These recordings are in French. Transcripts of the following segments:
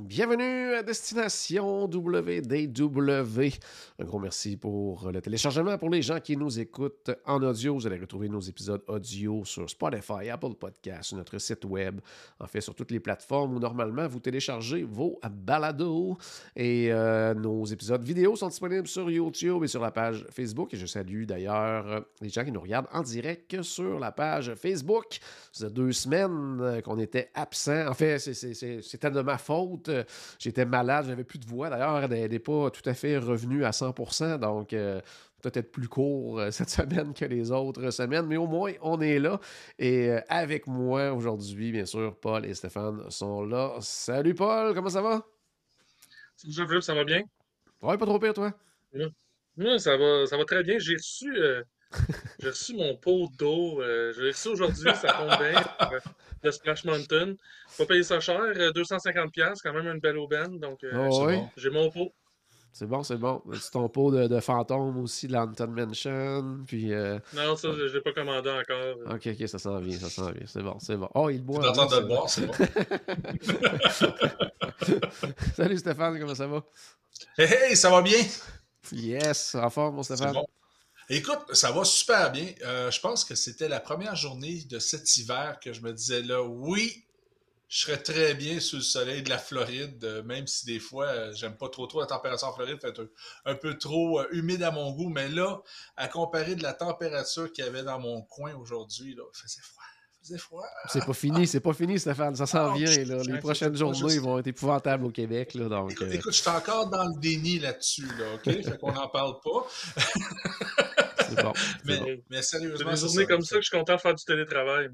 Bienvenue à Destination WDW. Un gros merci pour le téléchargement. Pour les gens qui nous écoutent en audio, vous allez retrouver nos épisodes audio sur Spotify, Apple Podcasts, notre site web, en fait sur toutes les plateformes où normalement vous téléchargez vos balados. Et euh, nos épisodes vidéo sont disponibles sur YouTube et sur la page Facebook. Et je salue d'ailleurs les gens qui nous regardent en direct sur la page Facebook. Ça faisait deux semaines euh, qu'on était absent. En fait, c'était de ma faute. Euh, J'étais malade, j'avais plus de voix. D'ailleurs, elle n'est pas tout à fait revenue à 100%, donc euh, peut-être plus court euh, cette semaine que les autres semaines, mais au moins, on est là. Et euh, avec moi aujourd'hui, bien sûr, Paul et Stéphane sont là. Salut Paul, comment ça va? Salut Jean-Philippe, ça va bien? Ouais, pas trop pire, toi? Oui, ça va, ça va très bien. J'ai reçu, euh, j'ai reçu mon pot d'eau. euh, je l'ai reçu aujourd'hui, ça tombe bien. euh, de Splash Mountain. Pas payer ça cher, euh, 250$, piastres, quand même une belle aubaine. Donc, euh, Ah c'est ouais? bon. j'ai mon pot. C'est bon, c'est bon. C'est ton pot de, de fantôme aussi, de l'Anton Mansion. Puis, euh, Non, ça, je ne l'ai pas commandé encore. ok, ok, ça s'en vient, ça s'en vient. C'est bon, c'est bon. Oh, il boit. T'entends de le boire, c'est bon. Salut Stéphane, comment ça va? Hey, hey, ça va bien? Yes, en forme, mon C'est Stéphane. bon. Écoute, ça va super bien. Euh, je pense que c'était la première journée de cet hiver que je me disais là, oui, je serais très bien sous le soleil de la Floride, euh, même si des fois, euh, j'aime pas trop trop la température en Floride, fait un, un peu trop humide à mon goût. Mais là, à comparer de la température qu'il y avait dans mon coin aujourd'hui, là, il faisait froid. C'est pas fini, c'est pas fini, Stéphane. Ça s'en Ah, vient. Là. Les prochaines journées vont être épouvantables au Québec. Là, donc, Écoute, euh, écoute, je suis encore dans le déni là-dessus, là, OK? fait qu'on n'en parle pas. c'est bon. Mais, bon. mais C'est sérieusement, des c'est journées comme ça que je suis content de faire du télétravail.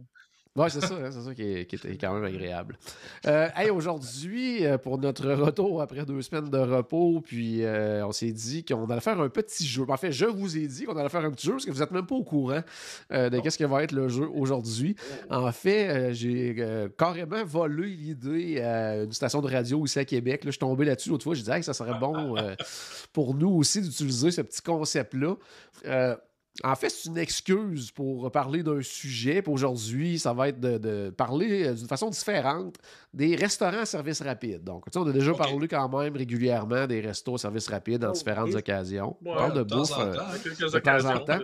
Ouais, c'est ça, hein, c'est ça qui est, qui est quand même agréable. Euh, hey, aujourd'hui, euh, pour notre retour après deux semaines de repos, puis euh, on s'est dit qu'on allait faire un petit jeu. En fait, je vous ai dit qu'on allait faire un petit jeu parce que vous n'êtes même pas au courant euh, de qu'est-ce que va être le jeu aujourd'hui. En fait, euh, j'ai euh, carrément volé l'idée à une station de radio ici à Québec. Là, je suis tombé là-dessus l'autre fois. Je disais hey, que ça serait bon euh, pour nous aussi d'utiliser ce petit concept-là. En fait, c'est une excuse pour parler d'un sujet. Puis aujourd'hui, ça va être de, de parler euh, d'une façon différente des restaurants à service rapide. Donc, tu sais, on a déjà parlé quand même régulièrement des restos à service rapide dans Oh, différentes oui. occasions. On parle de bouffe. euh, De temps en temps.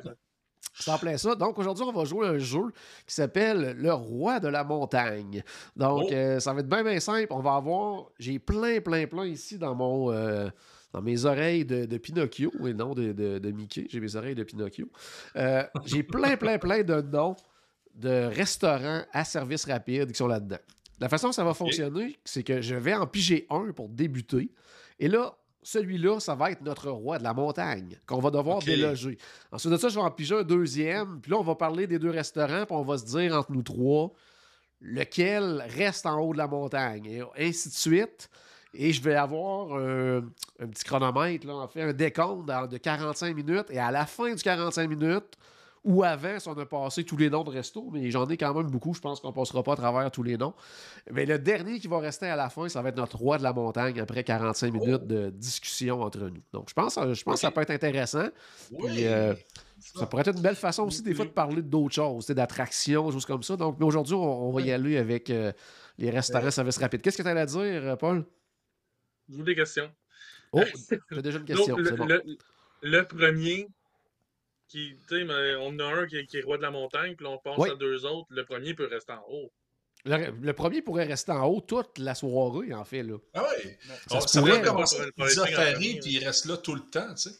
c'est en plein ça. Donc aujourd'hui, on va jouer à un jeu qui s'appelle Le Roi de la Montagne. Donc Oh. euh, ça va être bien, bien simple. On va avoir. J'ai plein, plein, plein ici dans mon. euh, dans mes oreilles de, de Pinocchio, et non de, de- de Mickey, j'ai mes oreilles de Pinocchio. Euh, j'ai plein, plein, plein de noms de restaurants à service rapide qui sont là-dedans. La façon que ça va fonctionner, c'est que je vais en piger un pour débuter. Et là, celui-là, ça va être notre roi de la montagne, qu'on va devoir déloger. Ensuite de ça, je vais en piger un deuxième. Puis là, on va parler des deux restaurants, puis on va se dire entre nous trois lequel reste en haut de la montagne, et ainsi de suite. Et je vais avoir un, un petit chronomètre, là, en fait, un décompte de 45 minutes. Et à la fin du 45 minutes, ou avant, si on a passé tous les noms de resto, mais j'en ai quand même beaucoup, je pense qu'on passera pas à travers tous les noms. Mais le dernier qui va rester à la fin, ça va être notre roi de la montagne après 45 minutes de discussion entre nous. Donc, je pense, je pense que ça peut être intéressant. Oui. Puis, euh, Ça pourrait être une belle façon aussi, des fois, de parler d'autres choses, d'attractions, choses comme ça. Donc, mais aujourd'hui, on, on va y aller avec euh, les restaurants service rapide. Qu'est-ce que tu allais dire, euh, Paul? Je vous des questions. Oh, t'as déjà une question. Donc, le, bon. le- le premier, qui, tu sais, mais on en a un qui, est- qui est roi de la montagne, puis là, on passe Oui. à deux autres. Le premier peut rester en haut. Le, le premier pourrait rester en haut toute la soirée, en fait. Là. Ah oui. Ça Ça, pourrait, commencer Paris, premier, puis il reste là tout le temps, tu sais.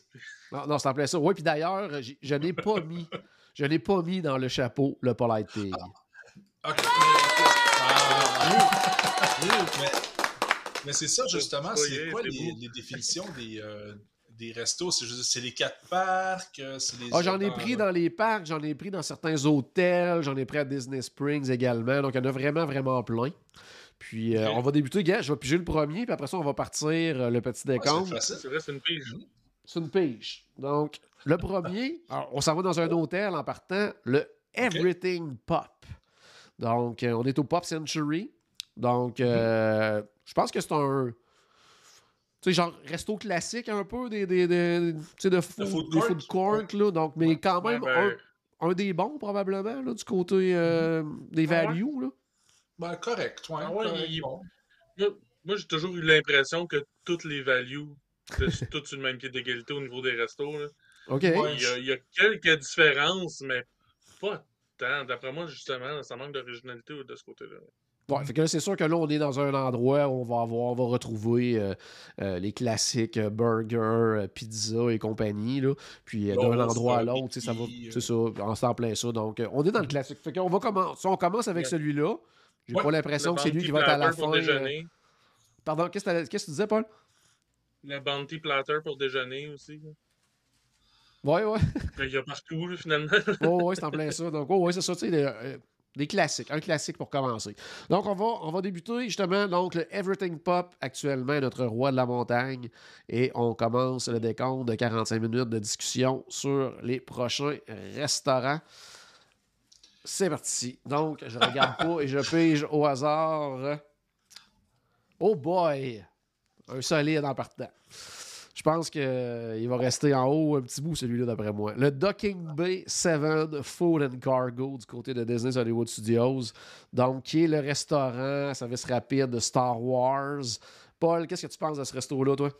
Non, non c'est en plein ça. Oui, puis d'ailleurs, j'ai- je n'ai pas mis. Je n'ai pas mis dans le chapeau le Polite Pig. Ah. mais mais c'est ça, justement. C'est quoi les, définitions des, euh, des restos? C'est les quatre parcs? euh, Ah, j'en ai pris dans les parcs, j'en ai pris dans certains hôtels, j'en ai pris à Disney Springs également. Donc, il y en a vraiment, vraiment plein. Puis euh, on va débuter, gars, je vais piger le premier, puis après ça, on va partir euh, le petit Ouais, décompte. c'est facile. C'est vrai, c'est une pige. C'est une pige. Donc, le premier, alors, on s'en va dans un hôtel en partant, le Everything Pop. Donc, euh, on est au Pop Century. Donc, euh, je pense que c'est un. Tu sais, genre resto classique un peu des, des, des, tu sais, de food, food des court? food court, là. Donc, mais quand même, Ouais, ben, un, un des bons, probablement, là, du côté euh, des Ah ouais? values, là. Ben, correct, ouais, Ah ouais, correct, il- bon. Moi, moi, j'ai toujours eu l'impression que toutes les values étaient toutes sur le même pied d'égalité au niveau des restos. là. OK. Ouais. Il, y a, il y a quelques différences, mais pas tant. D'après moi, justement, ça manque d'originalité de ce côté-là. Ouais, fait que là, c'est sûr que là, on est dans un endroit où on va avoir, on va retrouver euh, euh, les classiques euh, burgers, euh, pizza et compagnie, là. Puis d'un endroit à l'autre, ça va. C'est ça, en temps plein ça. Donc, on est dans le classique. Fait qu'on va commencer. On commence avec Ouais. celui-là. J'ai Ouais. pas l'impression que c'est lui qui va être à la platter fin. Pardon, qu'est-ce que tu disais, Paul? Le bounty platter pour déjeuner aussi. là. Ouais, ouais. Il y a partout, finalement. Oh, ouais, c'est en plein ça. Donc, ouais, c'est ça, tu sais, des, classiques. Un classique pour commencer. Donc, on va, on va débuter justement. Donc, le Everything Pop, actuellement, notre roi de la montagne. Et on commence le décompte de 45 minutes de discussion sur les prochains restaurants. C'est parti. Donc, je regarde pas et je pige au hasard. Oh boy! Un solide en partant. Je pense qu'il va rester en haut un petit bout, celui-là, d'après moi. Le Docking Bay 7 Food and Cargo du côté de Disney Hollywood Studios. Donc, qui est le restaurant, service rapide de Star Wars. Paul, qu'est-ce que tu penses de ce resto-là, toi?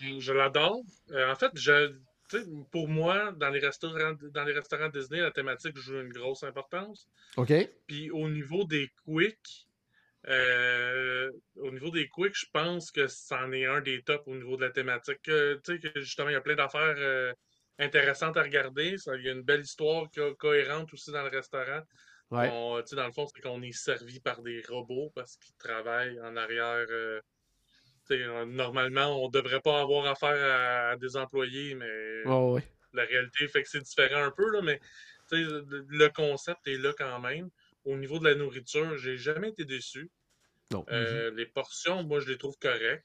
Je l'adore. Euh, en fait, je, pour moi, dans les, restaurants, dans les restaurants Disney, la thématique joue une grosse importance. OK? Puis au niveau des quicks, euh, au niveau des quicks, je pense que c'en est un des tops au niveau de la thématique. Euh, tu sais, que justement, il y a plein d'affaires euh, intéressantes à regarder. Ça, il y a une belle histoire co- cohérente aussi dans le restaurant. Ouais. On- tu sais, dans le fond, c'est qu'on est servi par des robots parce qu'ils travaillent en arrière. tu sais, normalement, on devrait pas avoir affaire à, à des employés, mais Oh, ouais. la réalité fait que c'est différent un peu, là, mais le concept est là quand même. Au niveau de la nourriture, j'ai jamais été déçu. Non. Euh, Les portions, moi, je les trouve correctes.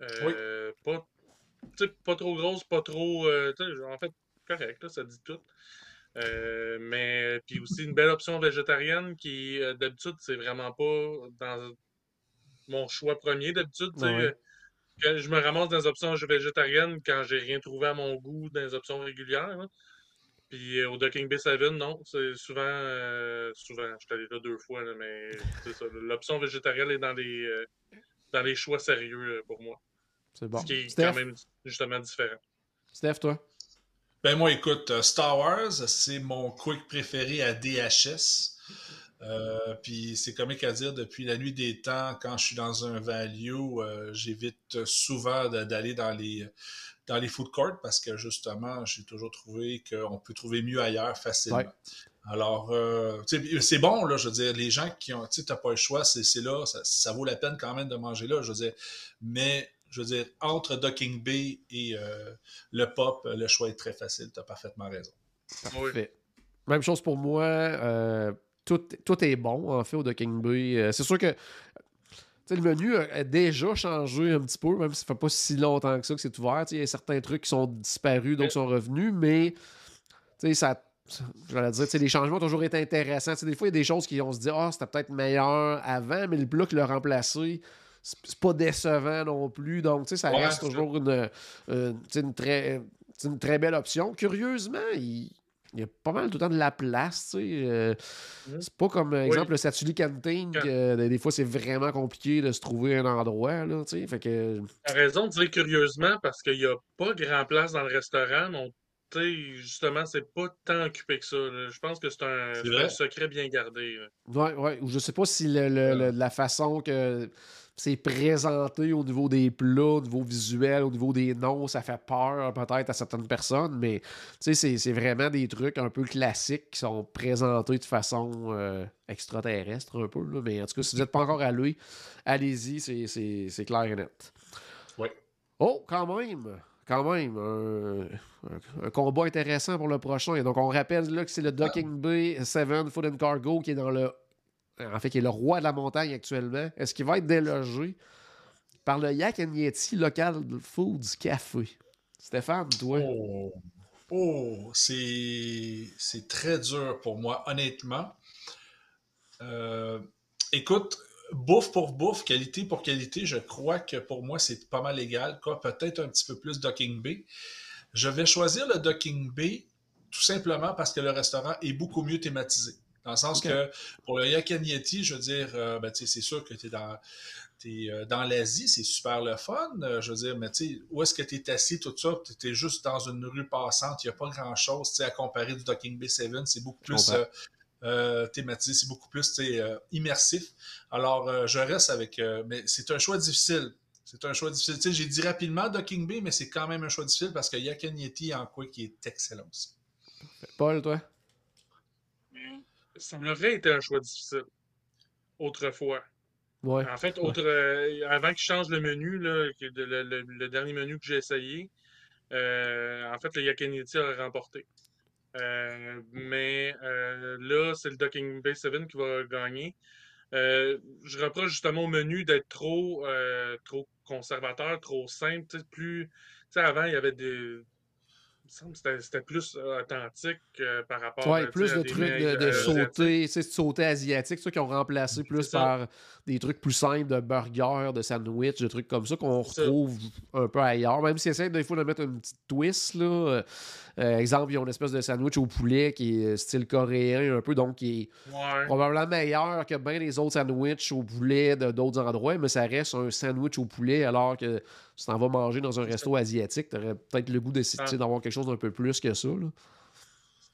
Euh, pas, trop grosses, pas trop. euh, en fait, correct, là, ça dit tout. Mais puis aussi une belle option végétarienne qui, d'habitude, c'est vraiment pas dans mon choix premier. D'habitude, Ouais. je me ramasse dans les options végétariennes quand j'ai rien trouvé à mon goût dans les options régulières. là. Puis euh, au Docking Bay 7, non. C'est souvent. euh, souvent, je suis allé là deux fois, là, mais c'est ça. L'option végétarienne est dans les, euh, dans les choix sérieux pour moi. C'est bon. Ce qui est Steph, quand même justement différent. Steph, toi? Ben moi, écoute, Star Wars, c'est mon quick préféré à DHS. Euh, puis c'est comique à dire, depuis la nuit des temps, quand je suis dans un value, euh, j'évite souvent d'aller dans les dans les food courts parce que justement, j'ai toujours trouvé qu'on peut trouver mieux ailleurs facilement. Ouais. Alors, euh, tu c'est bon, là, je veux dire, les gens qui ont, tu sais, t'as pas le choix, c'est c'est là, ça, ça vaut la peine quand même de manger là, je veux dire, mais, je veux dire, entre Docking Bay et euh, le pop, le choix est très facile, t'as parfaitement raison. Parfait. Même chose pour moi. Euh, tout, tout est bon, en fait, au Docking Bay. Euh, c'est sûr que le menu a, déjà changé un petit peu, même si ça fait pas si longtemps que ça que c'est ouvert. Il y a certains trucs qui sont disparus, d'autres sont revenus, mais ça. J'allais dire, les changements ont toujours été intéressants. Des fois, il y a des choses qui on se dit, ah, c'était peut-être meilleur avant, mais le qui l'a remplacé, c'est pas décevant non plus. Donc, tu sais, ça Ouais, reste toujours une, euh, tu sais, une, très, c'est une très belle option. Curieusement, il, il y a pas mal tout le temps de la place. tu sais, euh, Mhm. C'est pas comme, Oui. exemple, le Satuli que euh, des fois, c'est vraiment compliqué de se trouver un endroit. Là, tu sais, fait que, T'as raison de dire curieusement parce qu'il n'y a pas grand place dans le restaurant. Donc, tu sais, justement, c'est pas tant occupé que ça. là. Je pense que c'est un, C'est secret bien gardé. là. ouais, ouais, ou je sais pas si le, le- le- la façon que c'est présenté au niveau des plats, au niveau visuel, au niveau des noms, ça fait peur peut-être à certaines personnes, mais tu sais, c'est- vraiment des trucs un peu classiques qui sont présentés de façon euh, extraterrestre un peu. là. Mais en tout cas, si vous n'êtes pas encore allé, allez-y, c'est- clair et net. Ouais. Oh, quand même! Quand même, un, un- un combat intéressant pour le prochain. Et donc, on rappelle là, que c'est le Docking Bay 7 Food and Cargo qui est dans le en fait, qui est le roi de la montagne actuellement, est-ce qu'il va être délogé par le Yak Yeti Local Foods Café? Stéphane, toi? Oh, oh c'est très dur pour moi, honnêtement. Euh, écoute, bouffe pour bouffe, qualité pour qualité, je crois que pour moi, c'est pas mal égal. Peut-être un petit peu plus Docking Bay. Je vais choisir le Docking Bay tout simplement parce que le restaurant est beaucoup mieux thématisé. Dans le sens que pour le Yakanieti, je veux dire, euh, ben, c'est sûr que tu es dans, euh, dans l'Asie, c'est super le fun. Euh, je veux dire, mais tu sais, où est-ce que tu es assis, tout ça? Tu es juste dans une rue passante, il n'y a pas grand-chose à comparer du Docking Bay 7. C'est beaucoup plus thématisé, c'est beaucoup plus immersif. Alors, je reste avec. mais c'est un choix difficile. C'est un choix difficile. J'ai dit rapidement Docking Bay, mais c'est quand même un choix difficile parce que Yakanieti en quoi qui est excellent aussi. Paul, toi? Ça m'aurait été un choix difficile. Autrefois. Ouais. En fait, autre, euh, avant qu'il change le menu, là, le, dernier menu que j'ai essayé, euh, en fait, le Yakanieti a remporté. Euh, mais là, c'est le Docking Bay 7 qui va gagner. je reproche justement au menu d'être trop, trop conservateur, trop simple. Plus, avant, il y avait des, c'était plus euh, authentique euh, par rapport ouais, plus de trucs de, de sauter, c'est sauter asiatique, ceux qui ont remplacé plus par des trucs plus simples de burgers, de sandwich, de trucs comme ça qu'on retrouve un peu ailleurs. Même si essaient des fois de mettre une petite twist, là. Euh, exemple, ils ont une espèce de sandwich au poulet qui est style coréen un peu, donc qui est probablement meilleur que bien les autres sandwichs au poulet de d'autres endroits, mais ça reste un sandwich au poulet alors que si t'en vas manger dans un resto asiatique, t'aurais peut-être le goût ah. d'avoir quelque chose d'un peu plus que ça.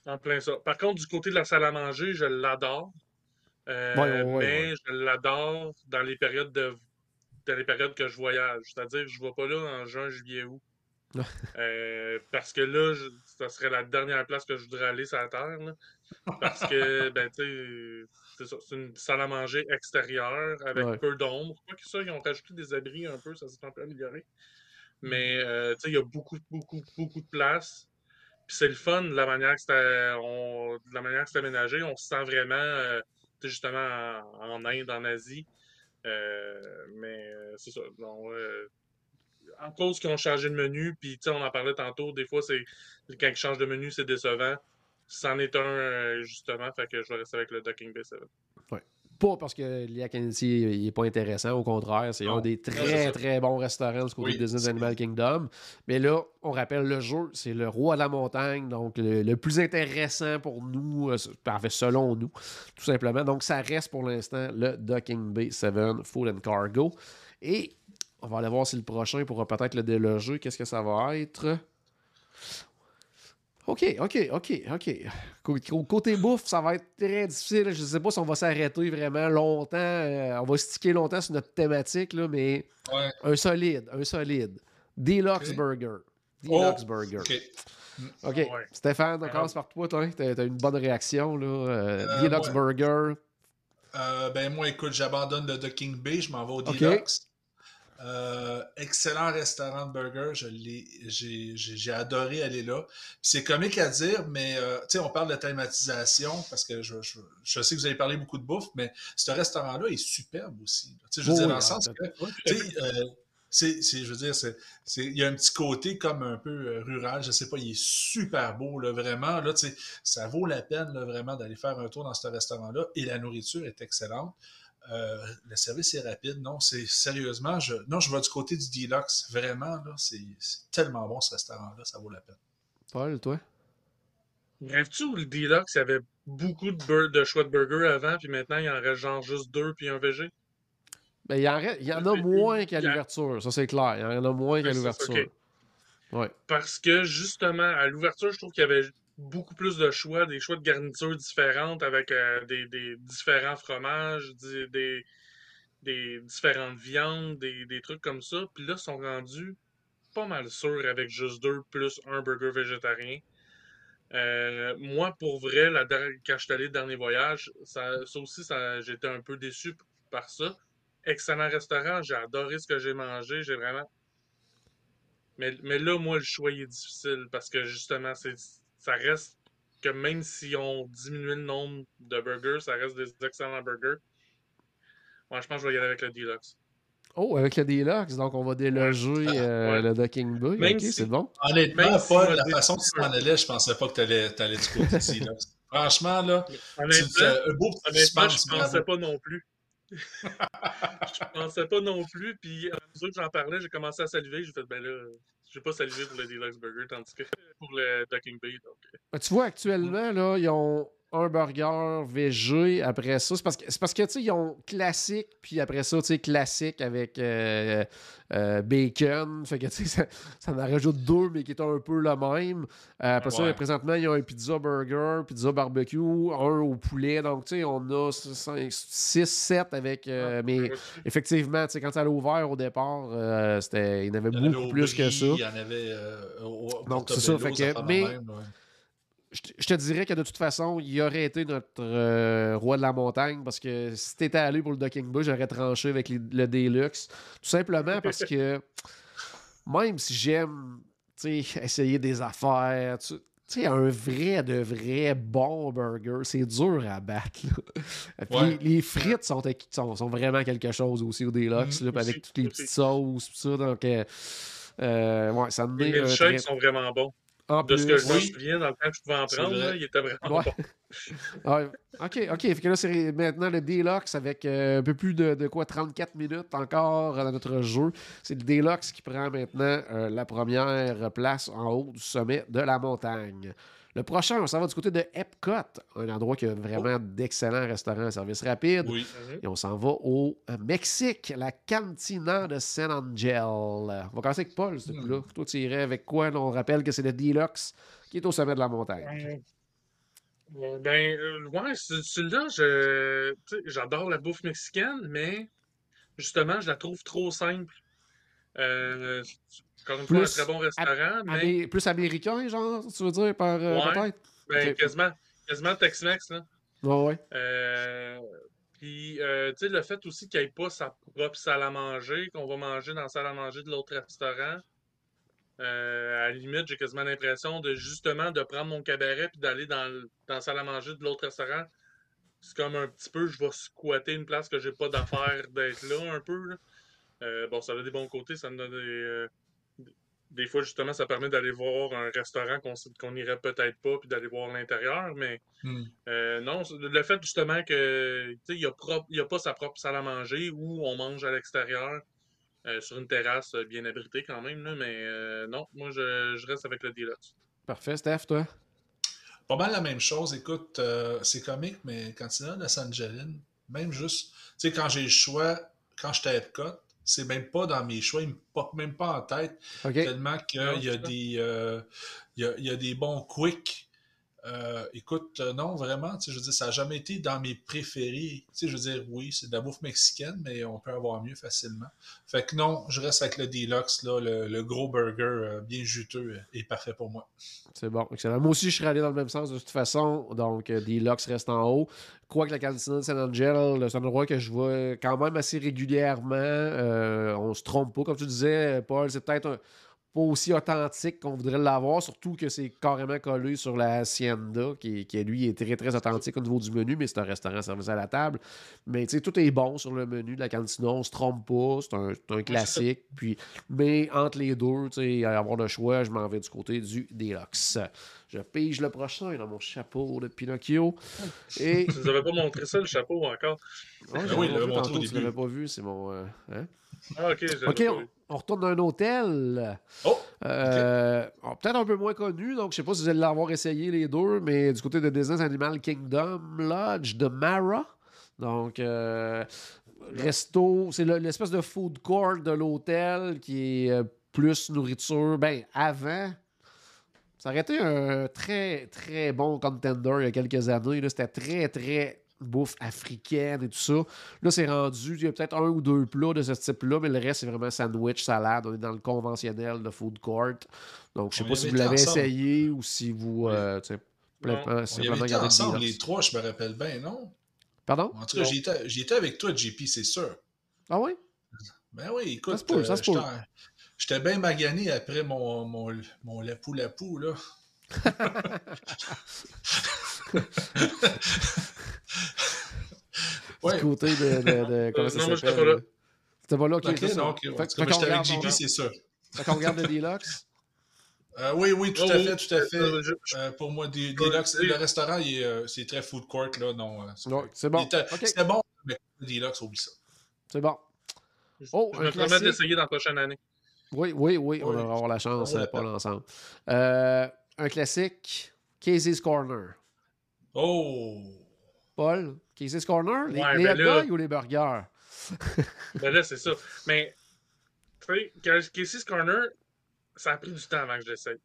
En plein ça. Par contre, du côté de la salle à manger, je l'adore. Euh, mais je l'adore dans les périodes de dans les périodes que je voyage. C'est-à-dire que je ne vais pas là en juin, juillet, août. Euh, parce que là, ça serait la dernière place que je voudrais aller sur la Terre. Parce que, ben, tu sais, c'est une salle à manger extérieure avec peu d'ombre. Quoi que ça, ils ont rajouté des abris un peu, ça s'est un peu amélioré. Mais, euh, tu sais, il y a beaucoup, beaucoup, beaucoup de place. Puis c'est le fun de la manière que c'est aménagé. On se sent vraiment, euh, justement, en, Inde, en Asie. mais c'est ça en cause qu'ils ont changé de menu, puis on en parlait tantôt, des fois, c'est quand ils changent de menu, c'est décevant. C'en est un, euh, justement, fait que je vais rester avec le Docking Bay 7. Ouais. Pas parce que l'IA il n'est pas intéressant, au contraire, c'est un des très très bons restaurants du côté de Disney Animal Kingdom. Mais là, on rappelle le jeu, c'est le roi de la montagne, donc le, plus intéressant pour nous, euh, fait, selon nous, tout simplement. Donc ça reste pour l'instant le Docking Bay 7 Food and Cargo. Et on va aller voir si le prochain pourra peut-être le déloger. Qu'est-ce que ça va être? OK, OK, OK, OK. Côté bouffe, ça va être très difficile. Je ne sais pas si on va s'arrêter vraiment longtemps. Euh, on va sticker longtemps sur notre thématique, là, mais un solide, un solide. Deluxe Burger. Deluxe oh, Burger. OK. Stéphane, on commence par toi. Tu as, une bonne réaction. Là. Euh, euh, Deluxe Burger. ben moi, écoute, j'abandonne le King Bay. Je m'en vais au Deluxe. Euh, excellent restaurant de burger, j'ai adoré aller là. C'est comique à dire, mais euh, on parle de thématisation parce que je, sais que vous avez parlé beaucoup de bouffe, mais ce restaurant-là est superbe aussi. Je veux dire, dans le sens que, euh, je veux dire, il y a un petit côté comme un peu rural, je sais pas, il est super beau, là, vraiment. Là, ça vaut la peine vraiment d'aller faire un tour dans ce restaurant-là et la nourriture est excellente. Euh, le service est rapide. Non, c'est sérieusement, je, non, je vais du côté du Deluxe. Vraiment, là, c'est tellement bon ce restaurant-là, ça vaut la peine. Paul, toi? Rêves-tu où le Deluxe, il y avait beaucoup de, de choix de burgers avant, puis maintenant, il en reste genre juste deux, puis un VG? Ben, il, y en il y en a moins qu'à l'ouverture, ça c'est clair. Il y en a moins qu'à l'ouverture. Ouais. Parce que justement, à l'ouverture, je trouve qu'il y avait beaucoup plus de choix, des choix de garnitures différentes avec euh, des, différents fromages, des, différentes viandes, des, trucs comme ça. Puis là, ils sont rendus pas mal sûrs avec juste deux plus un burger végétarien. Euh, moi, pour vrai, la, quand je suis le dernier voyage, ça, ça aussi, j'étais un peu déçu par ça. Excellent restaurant, j'ai adoré ce que j'ai mangé, j'ai vraiment. Mais, mais là, moi, le choix est difficile parce que justement, c'est ça reste que même si on diminue le nombre de burgers, ça reste des excellents burgers. Ouais, je pense que je vais y aller avec le Deluxe. Oh, avec le Deluxe, donc on va déloger euh, Ouais. le Ducking Boy. Même ok, si- c'est bon. Honnêtement, Même Paul, la façon que tu t'en allais, je pensais pas que tu allais, du côté ici. Là. Franchement, là, Honnêtement, tu- un beau petit honnêtement je pensais bravo. pas non plus. je pensais pas non plus, puis à mesure que j'en parlais, j'ai commencé à saliver. J'ai fait, ben là, j'ai pas salivé pour le Deluxe Burger, tandis que pour le Ducking Bay. Donc, euh, Ben, Tu vois, actuellement, là, ils ont un burger VG après ça. C'est parce que, c'est parce que tu sais, ils ont classique, puis après ça, tu sais, classique avec euh, euh, bacon. Fait que, tu sais, ça, ça en rajoute deux, mais qui est un peu le même. Euh, après ça, Ouais. présentement, ils ont un pizza burger, pizza barbecue, un au poulet. Donc, tu sais, on a 6, 7 avec. euh, mais effectivement, tu sais, quand ça a ouvert au départ, c'était, il y en avait beaucoup au plus que ça. Il y en avait au, Donc, c'est ça, fait que- mais- même, ouais. Je te- je te dirais que de toute façon, il aurait été notre euh, roi de la montagne parce que si t'étais allé pour le Ducking Bush, j'aurais tranché avec les- le Deluxe. Tout simplement parce que même si j'aime essayer des affaires, tu sais, un vrai de vrai bon burger, c'est dur à battre. Puis Ouais. les, les frites sont, sont, sont vraiment quelque chose aussi au Deluxe, Mhm, là, puis avec toutes les petites sauces, pis ça. Donc, euh, ouais, ça me Les milkshakes sont vraiment bons. En De ce que je me plus- souviens, dans le temps que je pouvais en prendre, là, il était vraiment Ouais. bon. Ouais. OK, OK. Fait que là, c'est maintenant le Deluxe avec euh, un peu plus de, de quoi, 34 minutes encore dans notre jeu. C'est le Deluxe qui prend maintenant euh, la première place en haut du sommet de la montagne. Le prochain, on s'en va du côté de Epcot, un endroit qui a vraiment d'excellents restaurants à service rapide. Oui. Et on s'en va au euh, Mexique, la Cantina de San Angel. On va commencer avec Paul, ce coup-là. Toi, tu irais avec quoi? On rappelle que c'est le Deluxe qui est au sommet de la montagne. Euh, Ben, euh, ouais, ce- celui-là, j'adore la bouffe mexicaine, mais justement, je la trouve trop simple. Euh, encore une fois, un très bon restaurant, mais plus américain, genre, tu veux dire, par euh, Ouais. peut-être? ben, quasiment, quasiment Tex-Mex. Là. Ouais, ouais. Euh, puis, euh, tu sais, le fait aussi qu'il n'y ait pas sa propre salle à manger, qu'on va manger dans la salle à manger de l'autre restaurant, euh, à la limite, j'ai quasiment l'impression de justement de prendre mon cabaret puis d'aller dans, dans la salle à manger de l'autre restaurant. C'est comme un petit peu, je vais squatter une place que j'ai pas d'affaire d'être là un peu. là. Bon, ça a des bons côtés, ça me donne des. Des fois, justement, ça permet d'aller voir un restaurant qu'on s- qu'on irait peut-être pas, puis d'aller voir l'intérieur, mais Hmm. euh, non, le fait justement que tu sais, il n'y a, prop- il y a pas sa propre salle à manger où on mange à l'extérieur euh, sur une terrasse bien abritée quand même, là, mais euh, non, moi je, je reste avec le Deluxe. Parfait, Steph, toi? Pas mal la même chose. Écoute, euh, c'est comique, mais quand tu es dans San Angeline, même juste, tu sais, quand j'ai le choix, quand j'étais à Epcot, c'est même pas dans mes choix, il me pop même pas en tête, tellement qu'il y a des, euh, il y a, il y a des bons quick. Euh, écoute, euh, non, vraiment, je veux dire, ça n'a jamais été dans mes préférés. Je veux dire, oui, c'est de la bouffe mexicaine, mais on peut avoir mieux facilement. Fait que non, je reste avec le Deluxe, là, le, gros burger euh, bien juteux euh, est parfait pour moi. C'est bon, excellent. Moi aussi, je serais allé dans le même sens de toute façon. Donc, euh, Deluxe reste en haut. Quoique la cantina de San Angel, c'est un endroit que je vois quand même assez régulièrement. Euh, on se trompe pas. Comme tu disais, Paul, c'est peut-être un- pas aussi authentique qu'on voudrait l'avoir, surtout que c'est carrément collé sur la Hacienda, qui, qui, lui est très très authentique au niveau du menu, mais c'est un restaurant service à la table. Mais tu sais, tout est bon sur le menu de la cantina, on se trompe pas, c'est un, classique. Puis, mais entre les deux, tu sais, avoir le choix, je m'en vais du côté du Deluxe. Je pige le prochain dans mon chapeau de Pinocchio. Et. Tu nous avais pas montré ça, le chapeau encore. J'ai oui, il l'avait montré au tu l'avais pas vu, c'est mon. euh, hein? Ah, ok, on, retourne dans un hôtel. Oh! Euh, oh, Peut-être un peu moins connu, donc je sais pas si vous allez l'avoir essayé les deux, mais du côté de Business Animal Kingdom Lodge de Mara. Donc, euh, resto, c'est le- l'espèce de food court de l'hôtel qui est euh, plus nourriture. Ben, avant, ça aurait été un très, très bon contender il y a quelques années. C'était très, très bouffe africaine et tout ça. Là, c'est rendu, il y a peut-être un ou deux plats de ce type-là, mais le reste, c'est vraiment sandwich, salade. On est dans le conventionnel de food court. Donc, je sais On pas si vous l'avez essayé ou si vous... euh, On y vraiment avait été gardé le ensemble, Deluxe. les trois, je me rappelle bien, non? Pardon? En tout cas, j'y étais, avec toi, JP, c'est sûr. Ah oui? Ben oui, écoute, Ça se peut, ça se peut. j'étais- j'étais bien magané après mon, mon, mon lapou-lapou, là. du côté de. de, de comment ça non, moi, j'étais s'appelle? pas là. C'était pas là, ok. Ok, c'est ça. non, ok. Fait- ouais. fait Comme qu'on j'étais avec regarde- JP, c'est sûr. Fait qu'on regarde le Deluxe? Euh, oui, oui, tout Oh, à fait, tout à fait. Euh, Euh, pour moi, des, Ouais, Deluxe, le restaurant, euh, c'est très food court, là, non. c'est Ouais, bon. il était- Ok. C'était bon, mais Deluxe, oublie ça. C'est bon. Oh, je me promets d'essayer dans la prochaine année. Oui, oui, oui, on va avoir la chance, pas l'ensemble. Euh, un classique, Casey's Corner. Oh! Paul, Casey's Corner, les, Ouais, les ben hot là- dogs ou les burgers? Ben là, c'est ça. Mais, tu sais, Cas- Casey's Corner, ça a pris du temps avant que je l'essaye.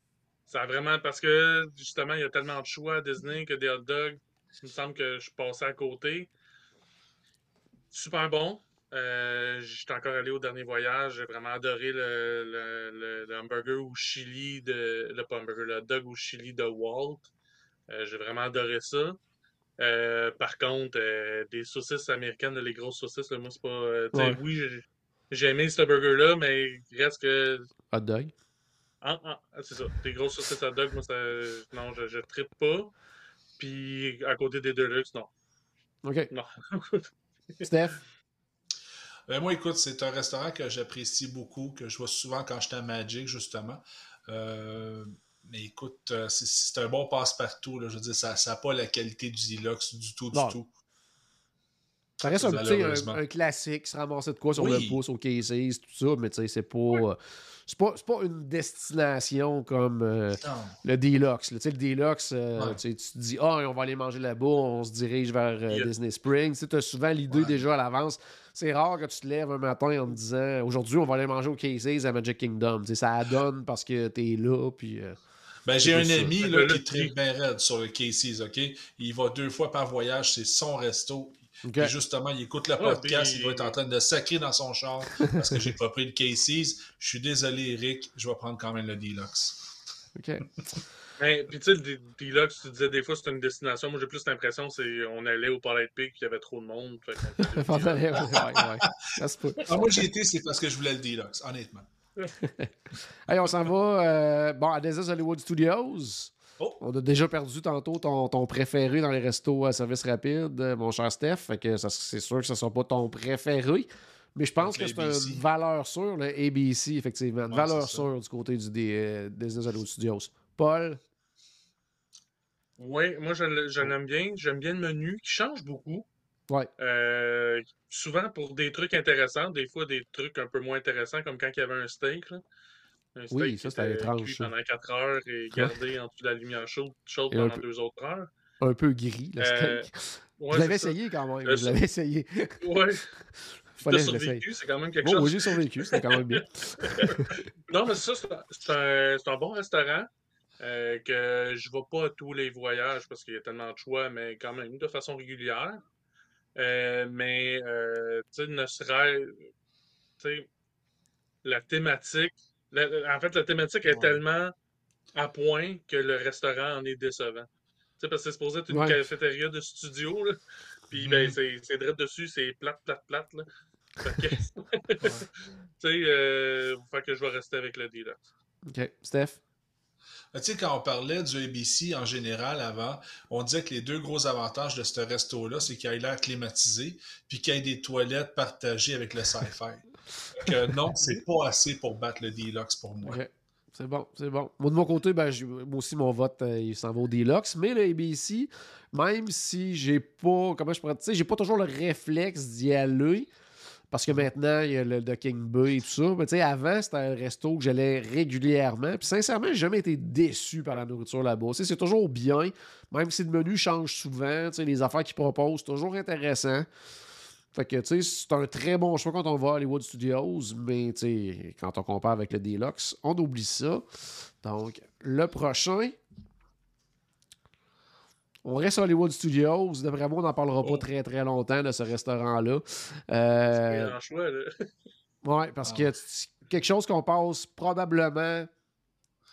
Ça a vraiment, parce que, justement, il y a tellement de choix à Disney que des hot dogs, il me semble que je passais à côté. Super bon. Euh, J'étais encore allé au dernier voyage. J'ai vraiment adoré le, le, le- le hamburger au chili de. Le pas hamburger, le hot dog au chili de Walt. Euh, J'ai vraiment adoré ça. Euh, par contre, euh, des saucisses américaines, les grosses saucisses, là, moi, c'est pas. euh, Ouais. Oui, j'ai- aimé ce burger-là, mais il reste que. Hot dog? Ah, ah, c'est ça. Des grosses saucisses hot dog, moi, ça, non, je, je trippe pas. Puis à côté des Deluxe, non. OK. Non. Steph? Ben, moi, écoute, c'est un restaurant que j'apprécie beaucoup, que je vois souvent quand j'étais à Magic, justement. Euh, mais écoute, euh, c'est- un bon passe-partout. Je veux dire, ça n'a pas la qualité du Deluxe du tout, du tout. Ça reste un, un, un classique, se ramasser de quoi sur Oui. le pouce, au Casey's, tout ça, mais tu sais, c'est pas, euh, c'est pas, c'est pas une destination comme euh, le Deluxe. sais, le Deluxe, euh, Ouais. tu te dis, ah, on va aller manger là-bas, on se dirige vers euh. Disney Springs. Tu as souvent l'idée Ouais. déjà à l'avance. C'est rare que tu te lèves un matin en te disant, aujourd'hui, on va aller manger au Casey's à Magic Kingdom. Ça adonne parce que t'es là, puis. Ben, j'ai un ça. ami là, le qui tripe bien raide sur le Casey's, OK? Il va deux fois par voyage, c'est son resto. Puis justement, il écoute le Ah, podcast, puis- il va être en train de sacrer dans son char parce que j'ai pas pris le Casey's. Je suis désolé, Eric, je vais prendre quand même le Deluxe. OK. Mais, puis tu sais, le Deluxe, tu disais des fois c'est une destination. Moi, j'ai plus l'impression c'est on allait au Polite Pig puis il y avait trop de monde. Fait ouais. Ah, moi, j'ai été, c'est parce que je voulais le Deluxe, honnêtement. Hey, on s'en va euh, bon, à Disney's Hollywood Studios. Oh. On a déjà perdu tantôt ton, ton préféré dans les restos à service rapide, euh, mon cher Steph. Fait que c'est sûr que ce ne sera pas ton préféré. Mais je pense que c'est une valeur sûre, le ABC, effectivement. Une Ouais, valeur sûre du côté du D- euh, Disney's Hollywood Studios. Paul, Oui, moi je l'aime bien. J'aime bien le menu qui change beaucoup. Ouais. Euh, souvent pour des trucs intéressants, des fois des trucs un peu moins intéressants, comme quand il y avait un steak. là. Un steak Oui, ça, c'était était étrange, cuit pendant 4 heures et gardé en dessous de la lumière chaude, chaude Et pendant peu- 2 autres heures. Un peu gris, le Euh, steak. Ouais, je l'avais essayé quand même. Euh, je l'avais essayé. Ouais, Fallait survécu, c'est quand même quelque Bon, oui, chose. j'ai survécu, c'était quand même bien. Non, mais ça, c'est un- bon restaurant euh, que je vais pas à tous les voyages parce qu'il y a tellement de choix, mais quand même de façon régulière. Euh, mais, euh, tu sais, ne serait. Tu sais, la thématique. la- en fait, la thématique est Ouais. tellement à point que le restaurant en est décevant. Tu sais, parce que c'est supposé être une Ouais. cafétéria de studio, là. Puis, ben, c'est c'est direct dessus, c'est plate, plate, plate, là. Fait que, tu sais, euh, fait que je vais rester avec le Deluxe. OK. Steph? Tu sais, quand on parlait du ABC en général avant, on disait que les deux gros avantages de ce resto-là, c'est qu'il y ait l'air climatisé, puis qu'il y ait des toilettes partagées avec le sci-fi. que non, c'est pas assez pour battre le Deluxe pour moi. C'est bon, c'est bon. Moi, de mon côté, ben, moi aussi, mon vote, euh, il s'en va au Deluxe. Mais le ABC, même si j'ai pas, comment je pourrais dire, j'ai pas toujours le réflexe d'y aller. Parce que maintenant, il y a le The King Bay et tout ça. Mais tu sais, avant, c'était un resto que j'allais régulièrement. Puis sincèrement, j'ai jamais été déçu par la nourriture là-bas. C'est toujours bien. Même si le menu change souvent, tu sais, les affaires qu'ils proposent, c'est toujours intéressant. Fait que, tu sais, c'est un très bon choix quand on va à Hollywood Studios, mais, tu sais, quand on compare avec le Deluxe, on oublie ça. Donc, le prochain, on reste à Hollywood Studios. D'après moi, on n'en parlera pas Oh. très, très longtemps de ce restaurant-là. Euh, C'est un choix, là. Ouais, parce Ah. que c'est quelque chose qu'on passe probablement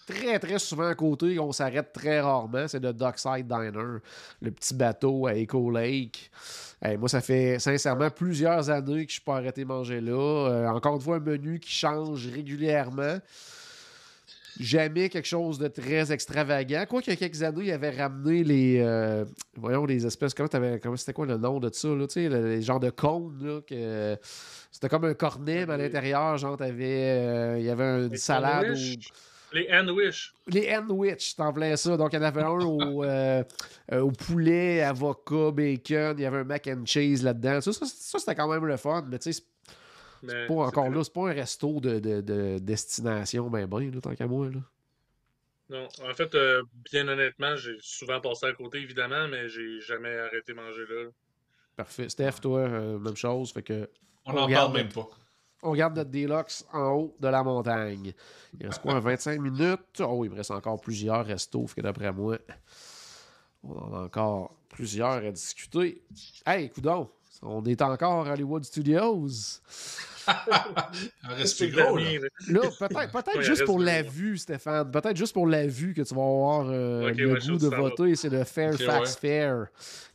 très, très souvent à côté et on s'arrête très rarement, c'est le Dockside Diner, le petit bateau à Echo Lake. Hey, moi, ça fait sincèrement plusieurs années que je ne suis pas arrêté de manger là. Euh, encore une fois, un menu qui change régulièrement. Jamais quelque chose de très extravagant. Quoi qu'il y a quelques années, il avait ramené les. euh, voyons, les espèces. Comment, t'avais- comment c'était quoi le nom de ça, là? Tu sais, les genres de cônes, là. Que, c'était comme un cornet, mais à l'intérieur, genre, t'avais. euh, il y avait une salade. Les Handwish. Les sandwichs, t'en plein ça. Donc, il y en avait un au, euh, euh, au poulet, avocat, bacon. Il y avait un mac and cheese là-dedans. Ça, ça, ça, c'était quand même le fun. Mais tu sais, Mais pas encore c'est- là. C'est pas un resto de, de- de destination, ben ben, là, tant qu'à moi. Là. Non, en fait, euh, bien honnêtement, j'ai souvent passé à côté, évidemment, mais j'ai jamais arrêté de manger là. Parfait. Steph, toi, euh, même chose. Fait que On n'en parle même pas. on garde notre Deluxe en haut de la montagne. Il reste quoi, un 25 minutes? Oh, il me reste encore plusieurs restos. Fait que d'après moi, on en a encore plusieurs à discuter. Hey, coudon, on est encore à Hollywood Studios. Reste gros, là. là. Là, peut-être peut il juste pour la ouais. vue, Stéphane. Peut-être juste pour la vue que tu vas avoir euh, le ouais, goût de voter. C'est le Fairfax Fair,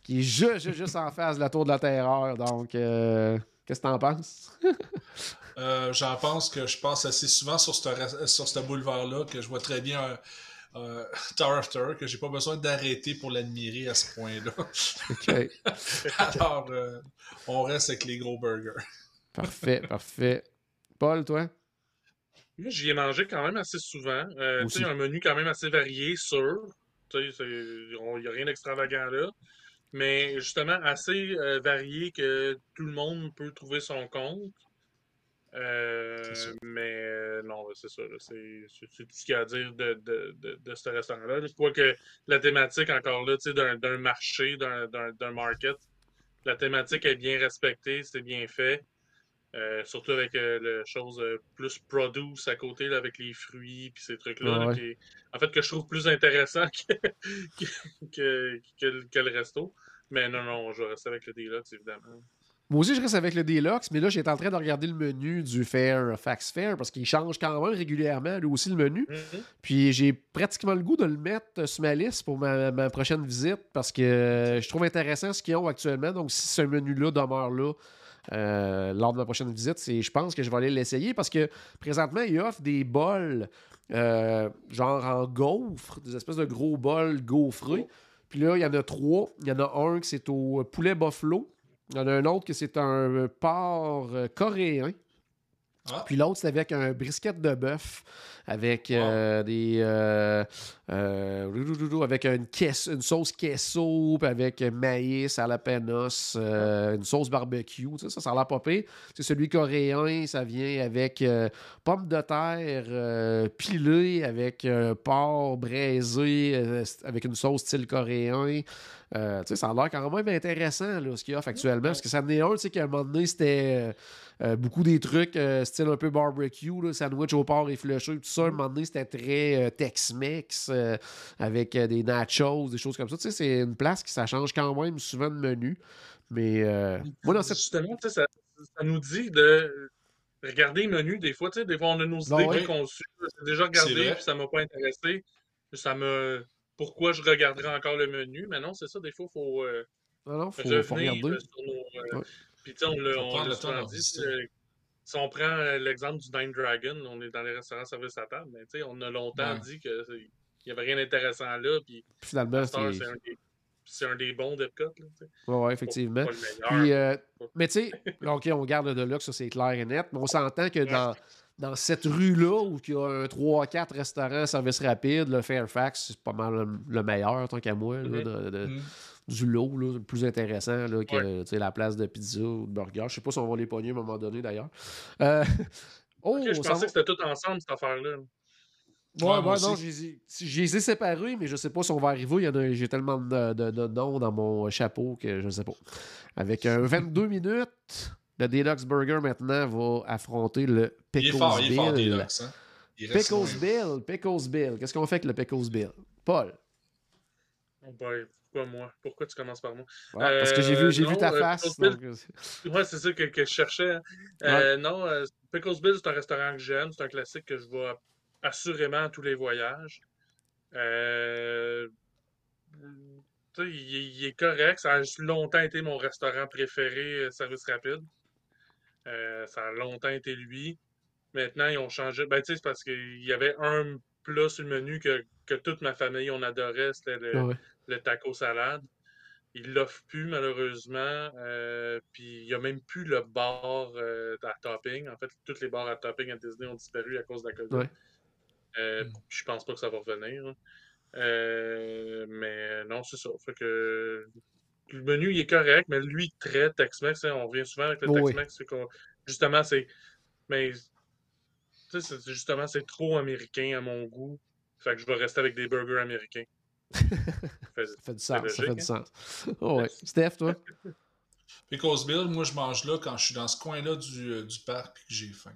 qui est juste, juste, juste en face de la Tour de la Terreur. Donc, euh, qu'est-ce que t'en penses? Euh, J'en pense que je passe assez souvent sur ce sur ce boulevard-là, que je vois très bien un, un Tower of Terror, que j'ai pas besoin d'arrêter pour l'admirer à ce point-là. OK. Alors, euh, on reste avec les gros burgers. Parfait, parfait. Paul, toi? Moi, j'y ai mangé quand même assez souvent. Euh, tu sais, un menu quand même assez varié, sûr. Tu sais, c'est- il n'y a rien d'extravagant là. Mais justement, assez euh, varié que tout le monde peut trouver son compte. Euh, mais euh, non, c'est ça. C'est tout ce qu'il y a à dire de, de, de, de ce restaurant-là. Quoique la thématique, encore là, d'un marché, d'un market, la thématique est bien respectée, c'est bien fait. Euh, surtout avec le chose plus produce à côté, là, avec les fruits puis ces trucs-là. Ah là, ouais. qui est- en fait, que je trouve plus intéressant que, que, que, que le- que le resto. Mais non, non, je vais rester avec le Deluxe, évidemment. Moi aussi, je reste avec le Deluxe, mais là, j'étais en train de regarder le menu du Fairfax Fair parce qu'il change quand même régulièrement, lui aussi, le menu. Mhm. Puis j'ai pratiquement le goût de le mettre sur ma liste pour ma, ma prochaine visite parce que euh, je trouve intéressant ce qu'ils ont actuellement. Donc, si ce menu-là demeure là euh, lors de ma prochaine visite, c'est, je pense que je vais aller l'essayer parce que présentement, ils offrent des bols euh, genre en gaufre, des espèces de gros bols gaufrés. Puis là, il y en a trois. Il y en a un qui c'est au poulet buffalo. Il y en a un autre qui c'est un euh, porc euh, coréen. Ah. Puis l'autre, c'est avec un brisket de bœuf, avec euh, des. euh, euh, avec une, caisse- une sauce queso, avec maïs, jalapenos, euh, une sauce barbecue. Ça, ça a l'air pas pire. C'est celui coréen, ça vient avec euh, pommes de terre pilées, avec porc braisé, avec une sauce style coréen. Euh, ça a l'air quand même intéressant là, ce qu'il offre actuellement. Parce que ça en est un, tu sais, qu'à un moment donné, c'était euh, beaucoup des trucs euh, style un peu barbecue, là, sandwich au porc effiloché, tout ça. À un moment donné, c'était très Tex-Mex euh, avec euh, des nachos, des choses comme ça. Tu sais, c'est une place qui ça change quand même souvent de menu. Mais euh, moi, dans cette. Justement, tu sais, ça, ça nous dit de regarder le menu. Des fois, tu sais, des fois, on a nos idées ouais. préconçues. J'ai déjà regardé, puis ça m'a pas intéressé. Ça me... Pourquoi je regarderais encore le menu? Mais non, c'est ça, des fois, il faut euh, Non, non, faut, revenir faut regarder. sur nos... euh, Ouais. Puis, tu sais, on le temps dit. Si on prend l'exemple du Nine Dragon, on est dans les restaurants service à table, mais tu sais, on a longtemps Ouais. dit qu'il n'y avait rien d'intéressant là, puis Puis finalement, c'est. un, des- un des bons d'Epcot. sais. Ouais, effectivement. Pas. Puis, euh, mais tu sais, OK, on garde le Deluxe, ça c'est clair et net, mais on s'entend que dans, dans cette rue-là où il y a un 3-4 restaurants service rapide, le Fairfax, c'est pas mal le, le meilleur, tant qu'à moi, là, Mhm. de- de- Mm. du lot, là, le plus intéressant là, que la place de pizza ou de burger. Je sais pas si on va les pogner à un moment donné d'ailleurs. Euh, Oh, je ça pensais va- que c'était tout ensemble, cette affaire-là. Ouais, Ouais, ouais, moi non, je les ai- séparés, mais je sais pas si on va arriver. Il y en a- J'ai tellement de, de- de noms dans mon chapeau que je ne sais pas. Avec un 22 minutes, le Deluxe Burger maintenant va affronter le Il est fort, il est fort, Bill. Deluxe. Hein? Il Pickles loin. Bill, Pickles Bill. Qu'est-ce qu'on fait avec le Pickles Bill? Paul. Oh boy, pourquoi moi? Pourquoi tu commences par moi? Ouais, parce que j'ai vu, j'ai Euh, vu ta euh, face. Pickles donc, euh, Ouais, c'est ça que, que je cherchais. hein. Euh, Non, euh, Pickles Bill, c'est un restaurant que j'aime. C'est un classique que je vois assurément tous les voyages. Euh, il, est- il est correct. Ça a longtemps été mon restaurant préféré, euh, service rapide. Euh, ça a longtemps été lui. Maintenant, ils ont changé. Ben, c'est parce qu'il y avait un plat sur le menu que, que toute ma famille, on adorait, c'était le, Ah ouais. le taco salade. Il l'offre plus, malheureusement. euh, puis il n'y a même plus le bar euh, à topping. En fait, tous les bars à topping à Disney ont disparu à cause de la COVID. Ouais. Euh, Mm. Je pense pas que ça va revenir. hein. Euh, mais non, c'est ça. Fait que le menu, il est correct, mais lui, très Tex-Mex. hein, on revient souvent avec le Oh oui. Tex-Mex. Justement, c'est. Mais. Tu sais, c'est- justement, c'est trop américain à mon goût. Fait que je vais rester avec des burgers américains. Ça fait du sens. logique, ça fait hein? du sens. Oh, ouais. Steph, toi? Pickles Bill, moi, je mange là quand je suis dans ce coin-là du, euh, du parc et que j'ai faim.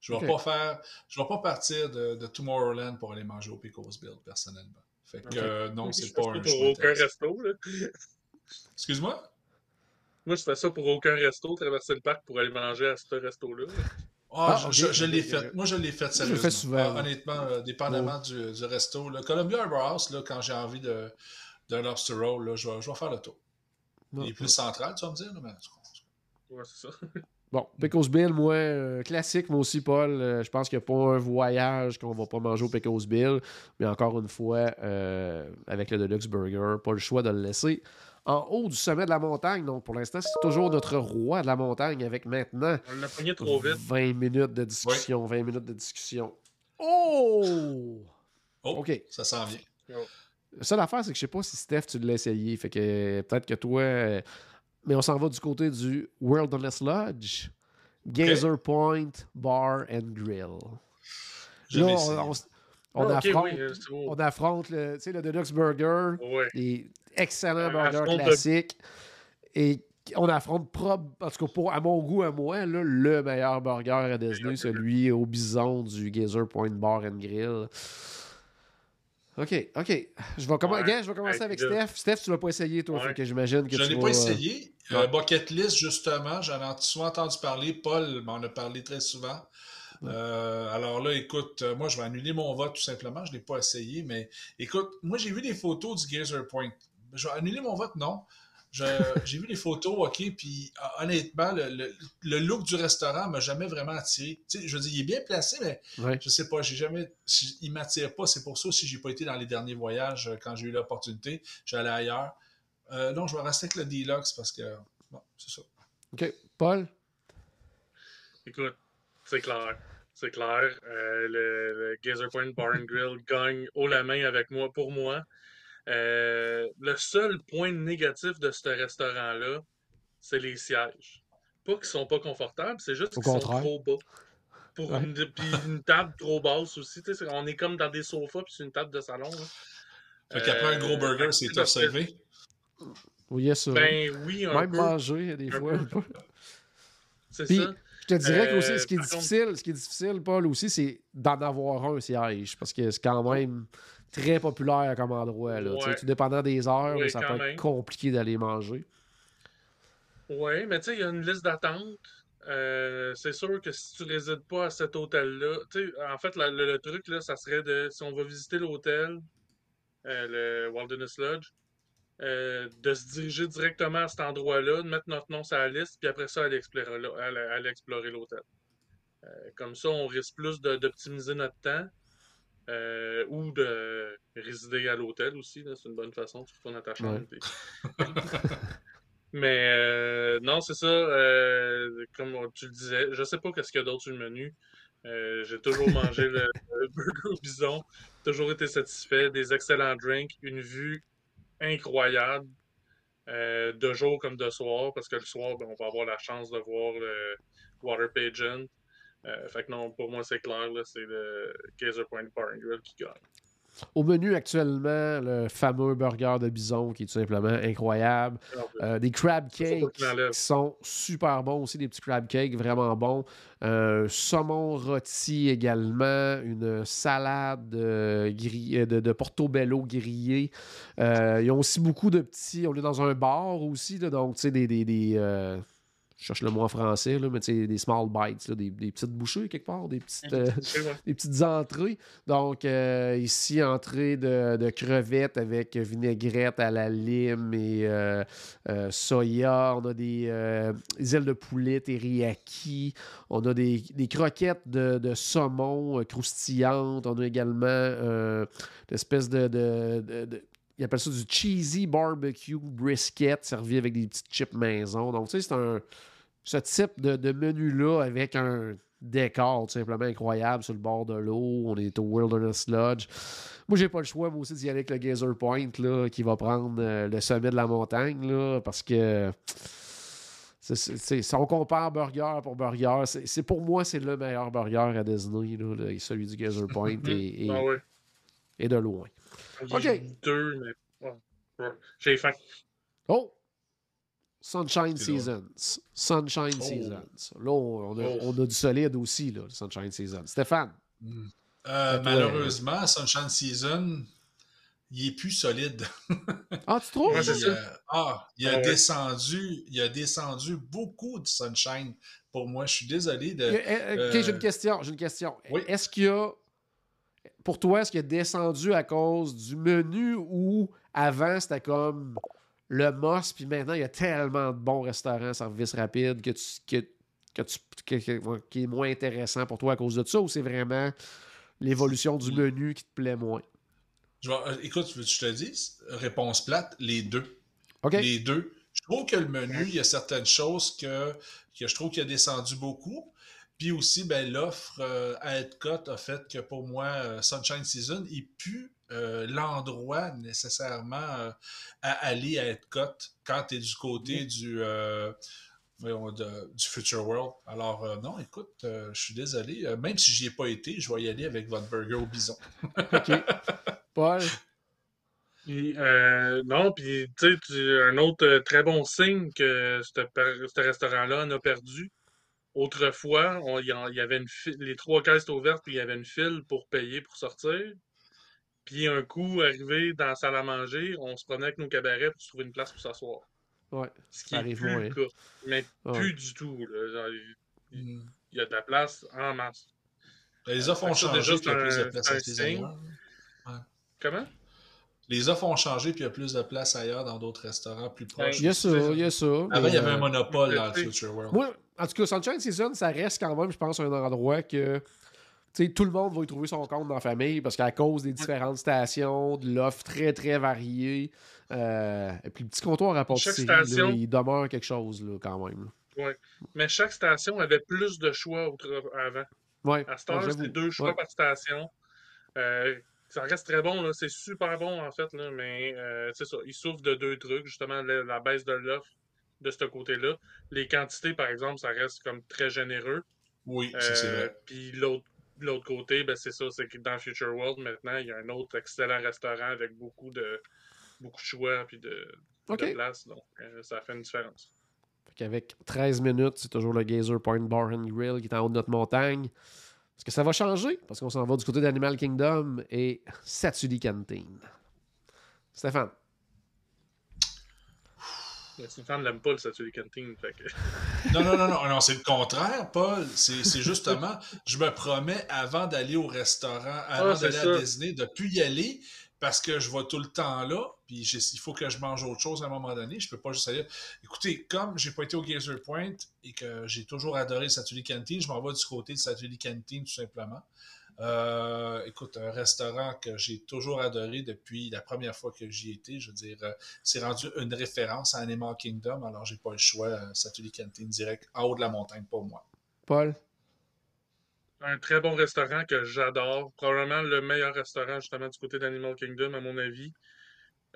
Je vais Ok. pas faire. Je vais pas partir de, de Tomorrowland pour aller manger au Pickles Bill, personnellement. Fait que Ok. euh, non, Je c'est fais pas ça un pour choix aucun resto. Là. Excuse-moi? Moi, je fais ça pour aucun resto, traverser le parc pour aller manger à ce resto-là. Ah, Ah, je, je l'ai fait. Moi, je l'ai fait je le sérieusement. fais souvent. Ah, honnêtement, euh, dépendamment du, du resto. Le Columbia Harbor House, là, quand j'ai envie de, d'un lobster roll, là, je, vais, je vais faire le tour. Il est plus central, tu vas me dire? là, mais... Ouais, c'est ça. Bon, Pickles Bill, moi, euh, classique, moi aussi, Paul. euh, je pense qu'il n'y a pas un voyage qu'on va pas manger au Pickles Bill. Mais encore une fois, euh, avec le Deluxe Burger, pas le choix de le laisser en haut du sommet de la montagne. Donc, pour l'instant, c'est toujours notre roi de la montagne avec maintenant On l'a pogné trop vite. 20 minutes de discussion. 20 minutes de discussion. Oh! Oh, OK. ça s'en vient. La seule affaire, c'est que je sais pas si Steph, tu l'as essayé. Fait que peut-être que toi. Mais on s'en va du côté du Wilderness Lodge, Gazer Point Bar and Grill. Je Là, on, affronte, oui, c'est beau. on affronte le, tu sais, le Deluxe Burger, Ouais. les excellents burgers. Et on affronte, prob- en tout cas, pour, à mon goût, à moi, là, le meilleur burger à Disney, celui au bison du Gazer Point Bar and Grill. OK, OK. Je vais, Ouais. Je vais commencer avec. Steph. Steph, tu l'as pas essayé, toi. Ouais. Fait que j'imagine que Je tu l'ai vas- pas essayé. Ouais. Euh, Bucket List, justement, j'en ai souvent entendu parler. Paul m'en a parlé très souvent. Euh, alors là, écoute, euh, moi, je vais annuler mon vote tout simplement. Je ne l'ai pas essayé, mais écoute, moi, j'ai vu des photos du Gazer Point. Je vais annuler mon vote, non. Je- J'ai vu les photos, OK, puis euh, honnêtement, le, le- le look du restaurant m'a jamais vraiment attiré. Tu sais, je veux dire, il est bien placé, mais Ouais. je sais pas, j'ai jamais. Il m'attire pas. C'est pour ça si j'ai pas été dans les derniers voyages euh, quand j'ai eu l'opportunité. J'allais ailleurs. Euh, non, je vais rester avec le Deluxe parce que. Bon, c'est ça. OK. Paul? Écoute, c'est clair. C'est clair. Euh, le, le Gazer Point Bar and Grill gagne haut la main avec moi, pour moi. Euh, le seul point négatif de ce restaurant-là, c'est les sièges. Pas qu'ils sont pas confortables, c'est juste qu'ils sont trop bas. Pour Ouais. une, puis une table trop basse aussi. tu sais, c'est- on est comme dans des sofas puis c'est une table de salon. là. Fait qu'après un gros Euh, burger, c'est fait que tough se c'est- lever. Oui, yes, ça. Ben oui, un Même peu. manger, des Un fois. peu. C'est Puis, ça. Je te dirais que Euh, aussi, ce qui est par contre- difficile, ce qui est difficile, Paul, aussi, c'est d'en avoir un siège. Parce que c'est quand même très populaire comme endroit. Là. Tu Ouais. Dépendant des heures, Oui, ça peut même. être compliqué d'aller manger. Oui, mais tu sais, il y a une liste d'attente. Euh, c'est sûr que si tu résides pas à cet hôtel-là, en fait, la- le, le truc, là, ça serait de, si on va visiter l'hôtel, euh, le Wilderness Lodge, euh, de se diriger directement à cet endroit-là, de mettre notre nom sur la liste, puis après ça, aller explorer, l'hô- aller- aller explorer l'hôtel. Comme ça, on risque plus d'optimiser notre temps. Euh, ou de résider à l'hôtel aussi, c'est une bonne façon, tu retournes à ta chambre. Ouais. mais euh, non, c'est ça. euh, comme tu le disais, je sais pas qu'est-ce qu'il y a d'autre sur le menu. J'ai toujours mangé le, le burger au bison, toujours été satisfait, des excellents drinks, une vue incroyable, de jour comme de soir, parce que le soir, ben, on va avoir la chance de voir le Water Pageant. Euh, fait que non, pour moi, c'est clair, c'est le Gazer Point Bar and Grill qui gagne. Au menu actuellement, le fameux burger de bison qui est tout simplement incroyable. Euh, des crab cakes qui sont super bons aussi, des petits crab cakes vraiment bons. Euh, saumon rôti également, une salade euh, grillée- de, de portobello grillé. Euh, ils ont aussi beaucoup de petits. On est dans un bar aussi, là, donc tu sais, des. des, des, euh, je cherche le mot en français, là, mais des small bites, là, des, des, petites bouchées quelque part, des petites, euh, des petites entrées. Donc, euh, ici, entrée de, de, crevettes avec vinaigrette à la lime et euh, soya. On a des, ailes de poulet teriyaki. On a des, des croquettes de, de, saumon croustillantes. On a également une espèce de, de il appelle ça du cheesy barbecue brisket servi avec des petites chips maison. Donc, tu sais, c'est un ce type de, menu-là avec un décor tout simplement incroyable sur le bord de l'eau. On est au Wilderness Lodge. Moi, j'ai pas le choix, moi aussi, d'y aller avec le Gazer Point là, qui va prendre euh, le sommet de la montagne là, parce que. si on compare burger pour burger, c'est pour moi, c'est le meilleur burger à Disney, là, celui du Gazer Point, et, et, ah de loin. OK. Deux, mais... J'ai faim. Oh! Sunshine Seasons. Sunshine oh. Seasons. Là, on, a, oh. on, a, du solide aussi, là, Sunshine Seasons. Stéphane? Hmm. Euh, malheureusement, Sunshine Season, il est plus solide. ah, tu trouves? il, ah, il a, descendu, il a descendu beaucoup de Sunshine pour moi. Je suis désolé de. Ok, j'ai une question. J'ai une question. Est-ce qu'il y a. Pour toi, est-ce qu'il a descendu à cause du menu ou avant c'était comme le Moss, puis maintenant, il y a tellement de bons restaurants, service rapide, que tu, que, qui est moins intéressant pour toi à cause de ça, ou c'est vraiment l'évolution du menu qui te plaît moins? Je euh, écoute, je te dis, réponse plate, les deux. Les deux. Je trouve que le menu, il y a certaines choses que, que je trouve qu'il a descendu beaucoup. Puis aussi, ben, l'offre euh, à Edcott a fait que pour moi, euh, Sunshine Season, il pue euh, l'endroit nécessairement euh, à aller à Epcot quand tu es du côté du, euh, du Future World. Alors, non, écoute, je suis désolé. même si j'y ai pas été, je vais y aller avec votre burger au bison. OK. Paul? non, puis tu sais, un autre très bon signe que ce restaurant-là en a perdu. Autrefois, il y, avait une les trois caisses étaient ouvertes, puis il y avait une file pour payer pour sortir. Puis un coup, arrivé dans la salle à manger, on se prenait avec nos cabarets pour se trouver une place pour s'asseoir. Ouais. Ce qui est plus cas. Mais plus du tout. il, y a de la place en masse. Les offres ont changé, puis il y a plus de place ailleurs. Comment? Les offres ont changé, puis il y a plus de place ailleurs dans d'autres restaurants plus proches. Il y a ça, il y a ça. Avant, il y avait un monopole dans le Future World. Moi, en tout cas, Sunshine Season, ça reste quand même, je pense, un endroit que tout le monde va y trouver son compte dans la famille parce qu'à cause des différentes stations, de l'offre très très variée, euh, et puis le petit comptoir à pâtisserie, station... il demeure quelque chose là, quand même. Oui, mais chaque station avait plus de choix avant. Ouais. À cette heure, c'était deux choix par station. Euh, ça reste très bon, c'est super bon en fait, là, mais euh, c'est ça. Il souffre de deux trucs, justement, la, baisse de l'offre de ce côté-là. Les quantités, par exemple, ça reste comme très généreux. Oui, c'est vrai. Puis l'autre de l'autre côté, ben c'est ça, c'est que dans Future World, maintenant, il y a un autre excellent restaurant avec beaucoup de beaucoup de choix et de, de place. Donc, euh, ça fait une différence. Avec 13 minutes, c'est toujours le Gazer Point Bar and Grill qui est en haut de notre montagne. Est-ce que ça va changer? Parce qu'on s'en va du côté d'Animal Kingdom et Satsuli Canteen. Stéphane. Pas le Saturday Canteen. Fait non, non, non, non, non c'est le contraire, Paul. C'est justement, je me promets avant d'aller au restaurant, avant ah, d'aller à Disney, de ne plus y aller parce que je vais tout le temps là, puis il faut que je mange autre chose à un moment donné. Je peux pas juste aller. Écoutez, comme j'ai pas été au Gazer Point et que j'ai toujours adoré le Saturday Canteen, je m'en vais du côté de Saturday Canteen tout simplement. Euh, écoute, un restaurant que j'ai toujours adoré depuis la première fois que j'y étais. Je veux dire, euh, c'est rendu une référence à Animal Kingdom, alors j'ai pas le choix. Euh, Satuli Canteen direct en haut de la montagne pour moi. Paul? Un très bon restaurant que j'adore. Probablement le meilleur restaurant justement du côté d'Animal Kingdom, à mon avis.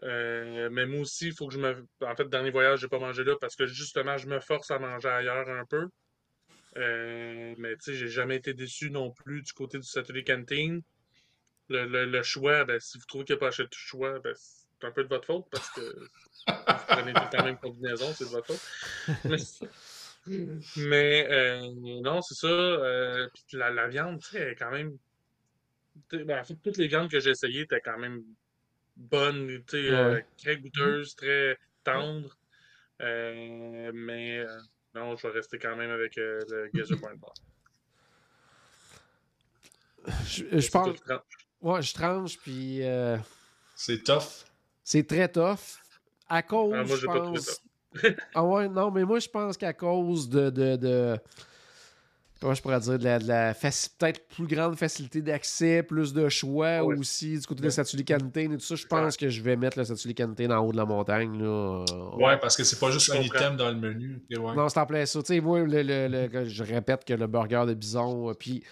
mais moi aussi, il faut que je me. En fait, dernier voyage, j'ai pas mangé là parce que justement, je me force à manger ailleurs un peu. Euh, mais tu sais, j'ai jamais été déçu non plus du côté du Saturday Canteen. Le, le, choix, ben, si vous trouvez qu'il n'y a pas assez de choix, ben, c'est un peu de votre faute parce que vous prenez tout la même combinaison, c'est de votre faute. Mais, euh, non, c'est ça. Euh, la, la, viande, tu sais, elle est quand même. Ben, en fait, toutes les viandes que j'ai essayées étaient quand même bonnes, tu sais, très goûteuses, très tendres. mais Non, je vais rester quand même avec euh, le Bar. Je, je pense. Ouais, je tranche, puis euh, C'est tough. c'est très tough. À cause, Ah, moi, je j'ai pas trouvé pense. ah ouais, non, mais moi, je pense qu'à cause de, de, de- Comment je pourrais dire, de la, de la faci- peut-être plus grande facilité d'accès, plus de choix Ouais. aussi du côté de Ouais. Statue Cantine et tout ça, je pense que je vais mettre le Statue Cantine en haut de la montagne. Là. Ouais, parce que c'est pas juste Je un comprends. item dans le menu. Ouais. Non, c'est en plein ça. Tu sais, moi, le, le- le- je répète que le burger de bison, euh, puis,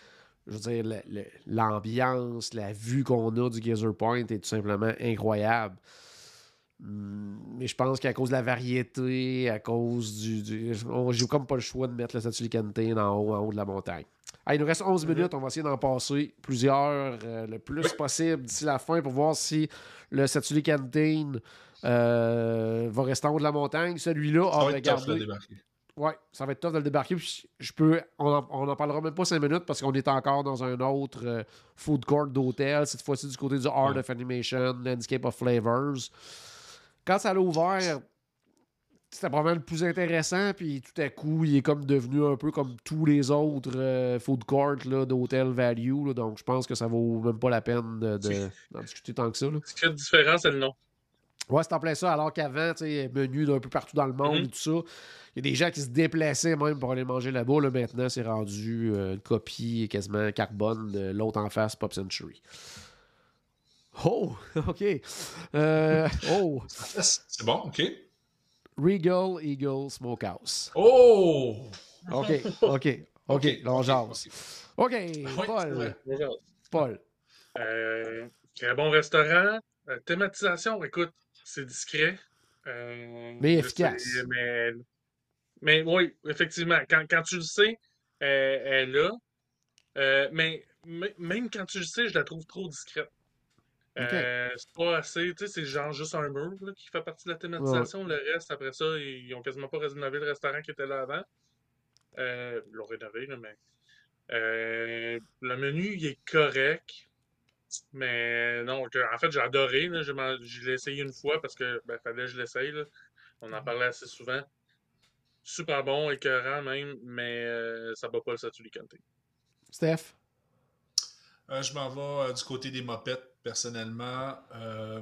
je veux dire, le- le- l'ambiance, la vue qu'on a du Geyser Point est tout simplement incroyable. Hum, Mais je pense qu'à cause de la variété, à cause du. du on- J'ai comme pas le choix de mettre le Statue Cantine en haut, en haut de la montagne. Ah, il nous reste 11 minutes. On va essayer d'en passer plusieurs euh, le plus possible d'ici la fin pour voir si le Statue Cantine euh, va rester en haut de la montagne. Celui-là, Ça a va débarquer. Ouais, ça va être tough de le débarquer. Puis je peux. On en, on en parlera même pas cinq minutes parce qu'on est encore dans un autre euh, food court d'hôtel, cette fois-ci du côté du Art Ouais. of Animation, Landscape of Flavors. Quand ça l'a ouvert, c'était probablement le plus intéressant, puis tout à coup, il est comme devenu un peu comme tous les autres euh, food courts là, d'hôtel value. là. donc je pense que ça vaut même pas la peine de, de- d'en discuter tant que ça. Ce qui fait différence, c'est le nom. Ouais, c'est en plein ça. Alors qu'avant, tu sais, menu d'un peu partout dans le monde Mhm. et tout ça, il y a des gens qui se déplaçaient même pour aller manger là-bas. Là, maintenant, c'est rendu euh, une copie quasiment carbone de l'autre en face, Pop Century. Oh, OK. Euh, oh, C'est bon, ok. Regal Eagle Smokehouse. Oh! OK, OK, OK, là, on jase. OK, Paul. Paul. Euh, très bon restaurant. Euh, thématisation, écoute, c'est discret. Euh, Mais efficace. sais, mais, mais oui, effectivement, quand, quand tu le sais, euh, elle est là. Euh, mais même quand tu le sais, je la trouve trop discrète. Euh, c'est pas assez, tu sais, c'est genre juste un mur là, qui fait partie de la thématisation. Le reste, après ça, ils, ils ont quasiment pas rénové le restaurant qui était là avant. Euh, ils l'ont rénové, là, mais. euh, le menu, il est correct. Mais non, en fait, j'ai adoré. là. Je, l'ai essayé une fois parce que ben, fallait que je l'essaye. On en parlait assez souvent. Super bon, écœurant même, mais euh, ça bat pas le Canté. Steph? Euh, je m'en vais euh, du côté des mopettes, personnellement. Euh,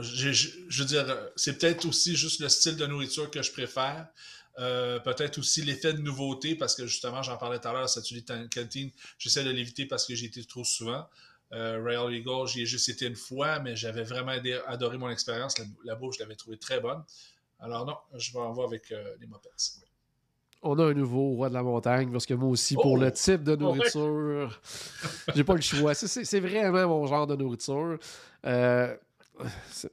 je veux dire, c'est peut-être aussi juste le style de nourriture que je préfère. Peut-être aussi l'effet de nouveauté, parce que justement, j'en parlais tout à l'heure, cette cantine, j'essaie de l'éviter parce que j'y été trop souvent. Euh, Royal Eagle, j'y ai juste été une fois, mais j'avais vraiment adoré mon expérience. La, la bouffe, je l'avais trouvée très bonne. Alors non, je vais en voir avec les mopettes. On a un nouveau roi de la montagne parce que moi aussi, pour Oh! le type de ouais. nourriture, j'ai pas le choix. C'est- C'est c'est vraiment mon genre de nourriture. Euh, c'est-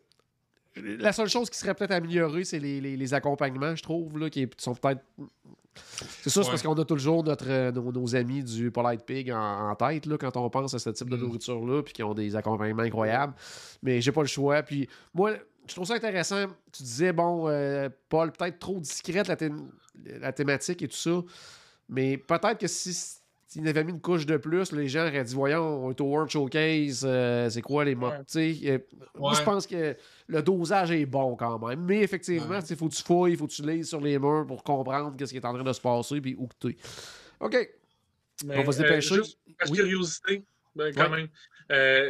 la seule chose qui serait peut-être améliorée, c'est les, les- les accompagnements, je trouve, là, qui sont peut-être. C'est ça, c'est Ouais. parce qu'on a toujours notre, euh, nos, nos amis du Polite Pig en, en tête là, quand on pense à ce type de Mm. nourriture-là, puis qui ont des accompagnements incroyables. Mais j'ai pas le choix. Puis moi, je trouve ça intéressant. Tu disais, bon, euh, Paul, peut-être trop discrète la, thé- la thématique et tout ça. Mais peut-être que si s'il avait mis une couche de plus, les gens auraient dit Voyons, on est au World Showcase, euh, c'est quoi les mots Ouais. Euh, Moi, je pense que le dosage est bon quand même. Mais effectivement, Ouais. il faut que tu fouilles, il faut que tu lises sur les murs pour comprendre ce qui est en train de se passer puis où que tu es. OK. Mais, On va se euh, dépêcher. juste par Oui. curiosité, ben, quand même,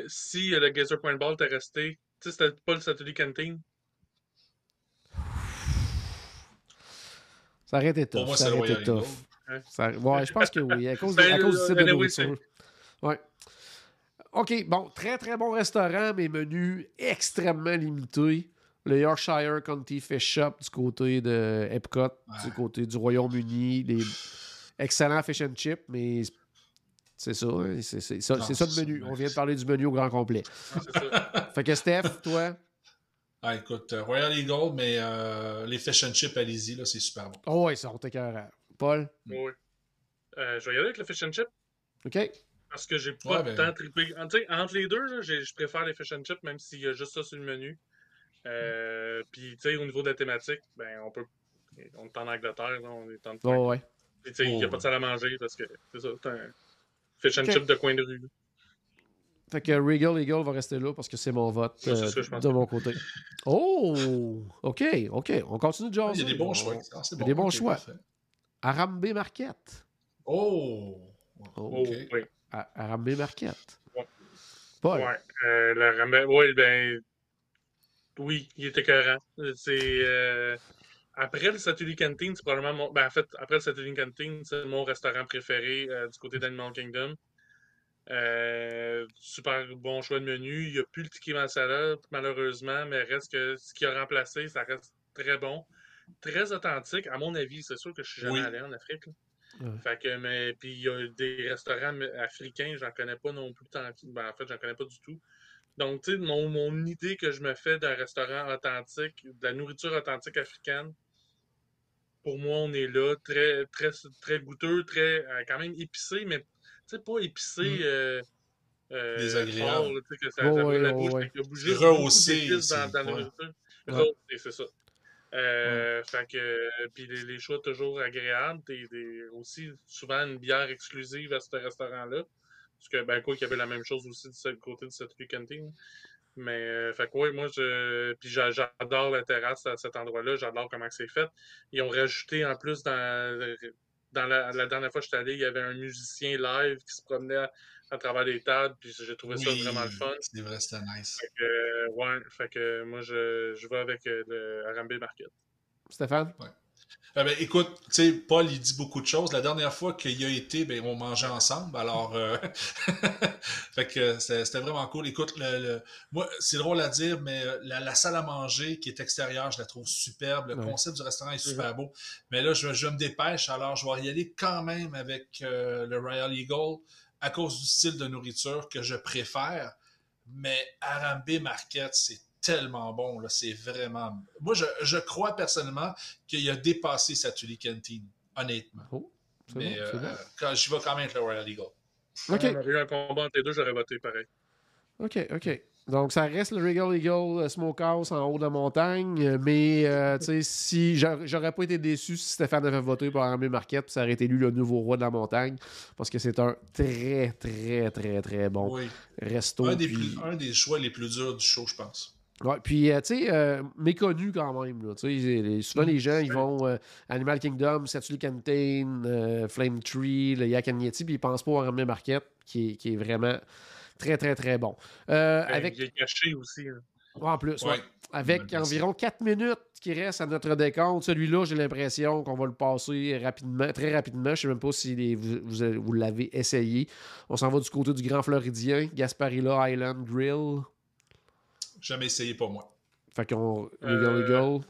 si le Geyser Point Ball était resté, tu sais, c'était pas le Statue Canteen? Ça aurait été tough. Pour moi, ça aurait été tough. Ça- ouais, je pense que oui. À cause, de- Ben, à cause du type de anyway, nourriture. Ouais. OK, bon, très très bon restaurant, mais menu extrêmement limité. Le Yorkshire County Fish Shop du côté de Epcot, du côté du Royaume-Uni. Les excellents fish and chips, mais c'est ça, hein, c'est c'est ça, c'est ça le menu. On vient de parler du menu au grand complet. Ah, c'est ça. Fait que Steph, toi, Ah, écoute, euh, Royal Eagle, mais euh, les fish and chips, allez-y, c'est super bon. oh ouais, ça, on t'écœurant. Paul, oui. Euh, je vais y aller avec le Fish and Chip OK? parce que j'ai pas Ouais, ben- tant trippé. En- tu sais, entre les deux, je préfère les Fish and Chips, même s'il y a juste ça sur le menu. Euh, Puis, tu sais, au niveau de la thématique, ben, on peut. On est en Angleterre, là, on est en. Oh ouais. Puis, tu sais, il n'y a Oh, pas de salle à manger parce que c'est ça, c'est un fish and Ok. chip de coin de rue. Fait que Regal Eagle va rester là parce que c'est mon vote euh, ça, je pense. de mon côté. Oh! OK, OK. On continue de jaser. Il y a des bons On- choix. Ah, a des bons choix. parfait. Arambe Marquette. Oh! Oh, Oh, OK. oui. Arambe Marquette. Ouais. Paul. Ouais. Euh, le Rambe- ouais, ben. Oui, il était cohérent. C'est. euh, Après le Satellite Canteen, c'est probablement mon. Ben, en fait, après le Satellite Canteen, c'est mon restaurant préféré euh, du côté d'Animal Kingdom. Euh, super bon choix de menu. Il n'y a plus le ticket masala, malheureusement, mais reste que ce qui a remplacé, ça reste très bon. Très authentique, à mon avis. C'est sûr que je suis jamais Oui. allé en Afrique. Ouais. Fait que, mais, puis il y a des restaurants africains, j'en connais pas non plus tant. Ben, en fait, j'en connais pas du tout. Donc, tu sais, mon, mon idée que je me fais d'un restaurant authentique, de la nourriture authentique africaine, pour moi, on est là, très, très, très goûteux, très, euh, quand même épicé, mais, pas épicé. Mm. euh, euh, Désagréable. fort, là, que ça, ça la ouais. beaucoup Rehaussé dans, la nourriture. C'est ça. Euh, Fait que, euh, puis les, les choix toujours agréables. Des, des- aussi, souvent, une bière exclusive à ce restaurant-là. Parce que, ben, quoi, qu'il y avait la même chose aussi du ce- côté de cette Canteen. Mais, euh, fait que, ouais, moi, je. Puis j'a- j'adore la terrasse à cet endroit-là. J'adore comment c'est fait. Ils ont rajouté, en plus, dans, dans la, la dernière fois que j'étais allé, il y avait un musicien live qui se promenait à, à travers les tables. Puis j'ai trouvé ça Oui, vraiment le fun. C'est vrai, c'était nice. Fait que, euh, ouais, fait que moi, je, je vais avec euh, le Arambe Market. Stéphane? Ah ben, écoute, tu sais, Paul, il dit beaucoup de choses. La dernière fois qu'il a été, ben, on mangeait ensemble. Alors, euh, fait que c'était vraiment cool. Écoute, le, le- moi, c'est drôle à dire, mais euh, la, la salle à manger qui est extérieure, je la trouve superbe. Le Ouais. concept du restaurant est super beau. Mais là, je, je me dépêche, alors je vais y aller quand même avec euh, le Royal Eagle à cause du style de nourriture que je préfère. Mais Arambe Market, c'est tellement bon. là, C'est vraiment. Moi, je, je crois personnellement qu'il a dépassé sa Tully Canteen, honnêtement. Oh, Mais bon, euh, bon. quand j'y vais quand même avec le Royal Eagle. OK, Si on eu un combat entre les deux, j'aurais voté pareil. OK, OK. Donc, ça reste le Regal Eagle euh, Smokehouse en haut de la montagne, euh, mais euh, tu sais, si j'a- j'aurais pas été déçu si Stéphane avait voté pour Arambe Marquette, puis ça aurait été lui le nouveau roi de la montagne, parce que c'est un très, très, très, très bon Oui. resto. Un des, puis- plus- un des choix les plus durs du show, je pense. Ouais, puis, euh, tu sais, euh, méconnu quand même. Là, tu sais, les- souvent, les gens, ils vont euh, Animal Kingdom, Satuli Canteen, euh, Flame Tree, le Yak and Yeti, puis ils pensent pas au Arambe Marquette, qui est, qui est vraiment très, très, très bon. Euh, Ben, avec, Il est caché aussi. hein. en plus, ouais. Ouais. Avec environ 4 minutes qui restent à notre décompte. Celui-là, j'ai l'impression qu'on va le passer rapidement, très rapidement. Je ne sais même pas si les- vous, vous- vous l'avez essayé. On s'en va du côté du Grand Floridien, Gasparilla Island Grill. Jamais essayé pour moi. Fait qu'on. Euh, Regal Eagle.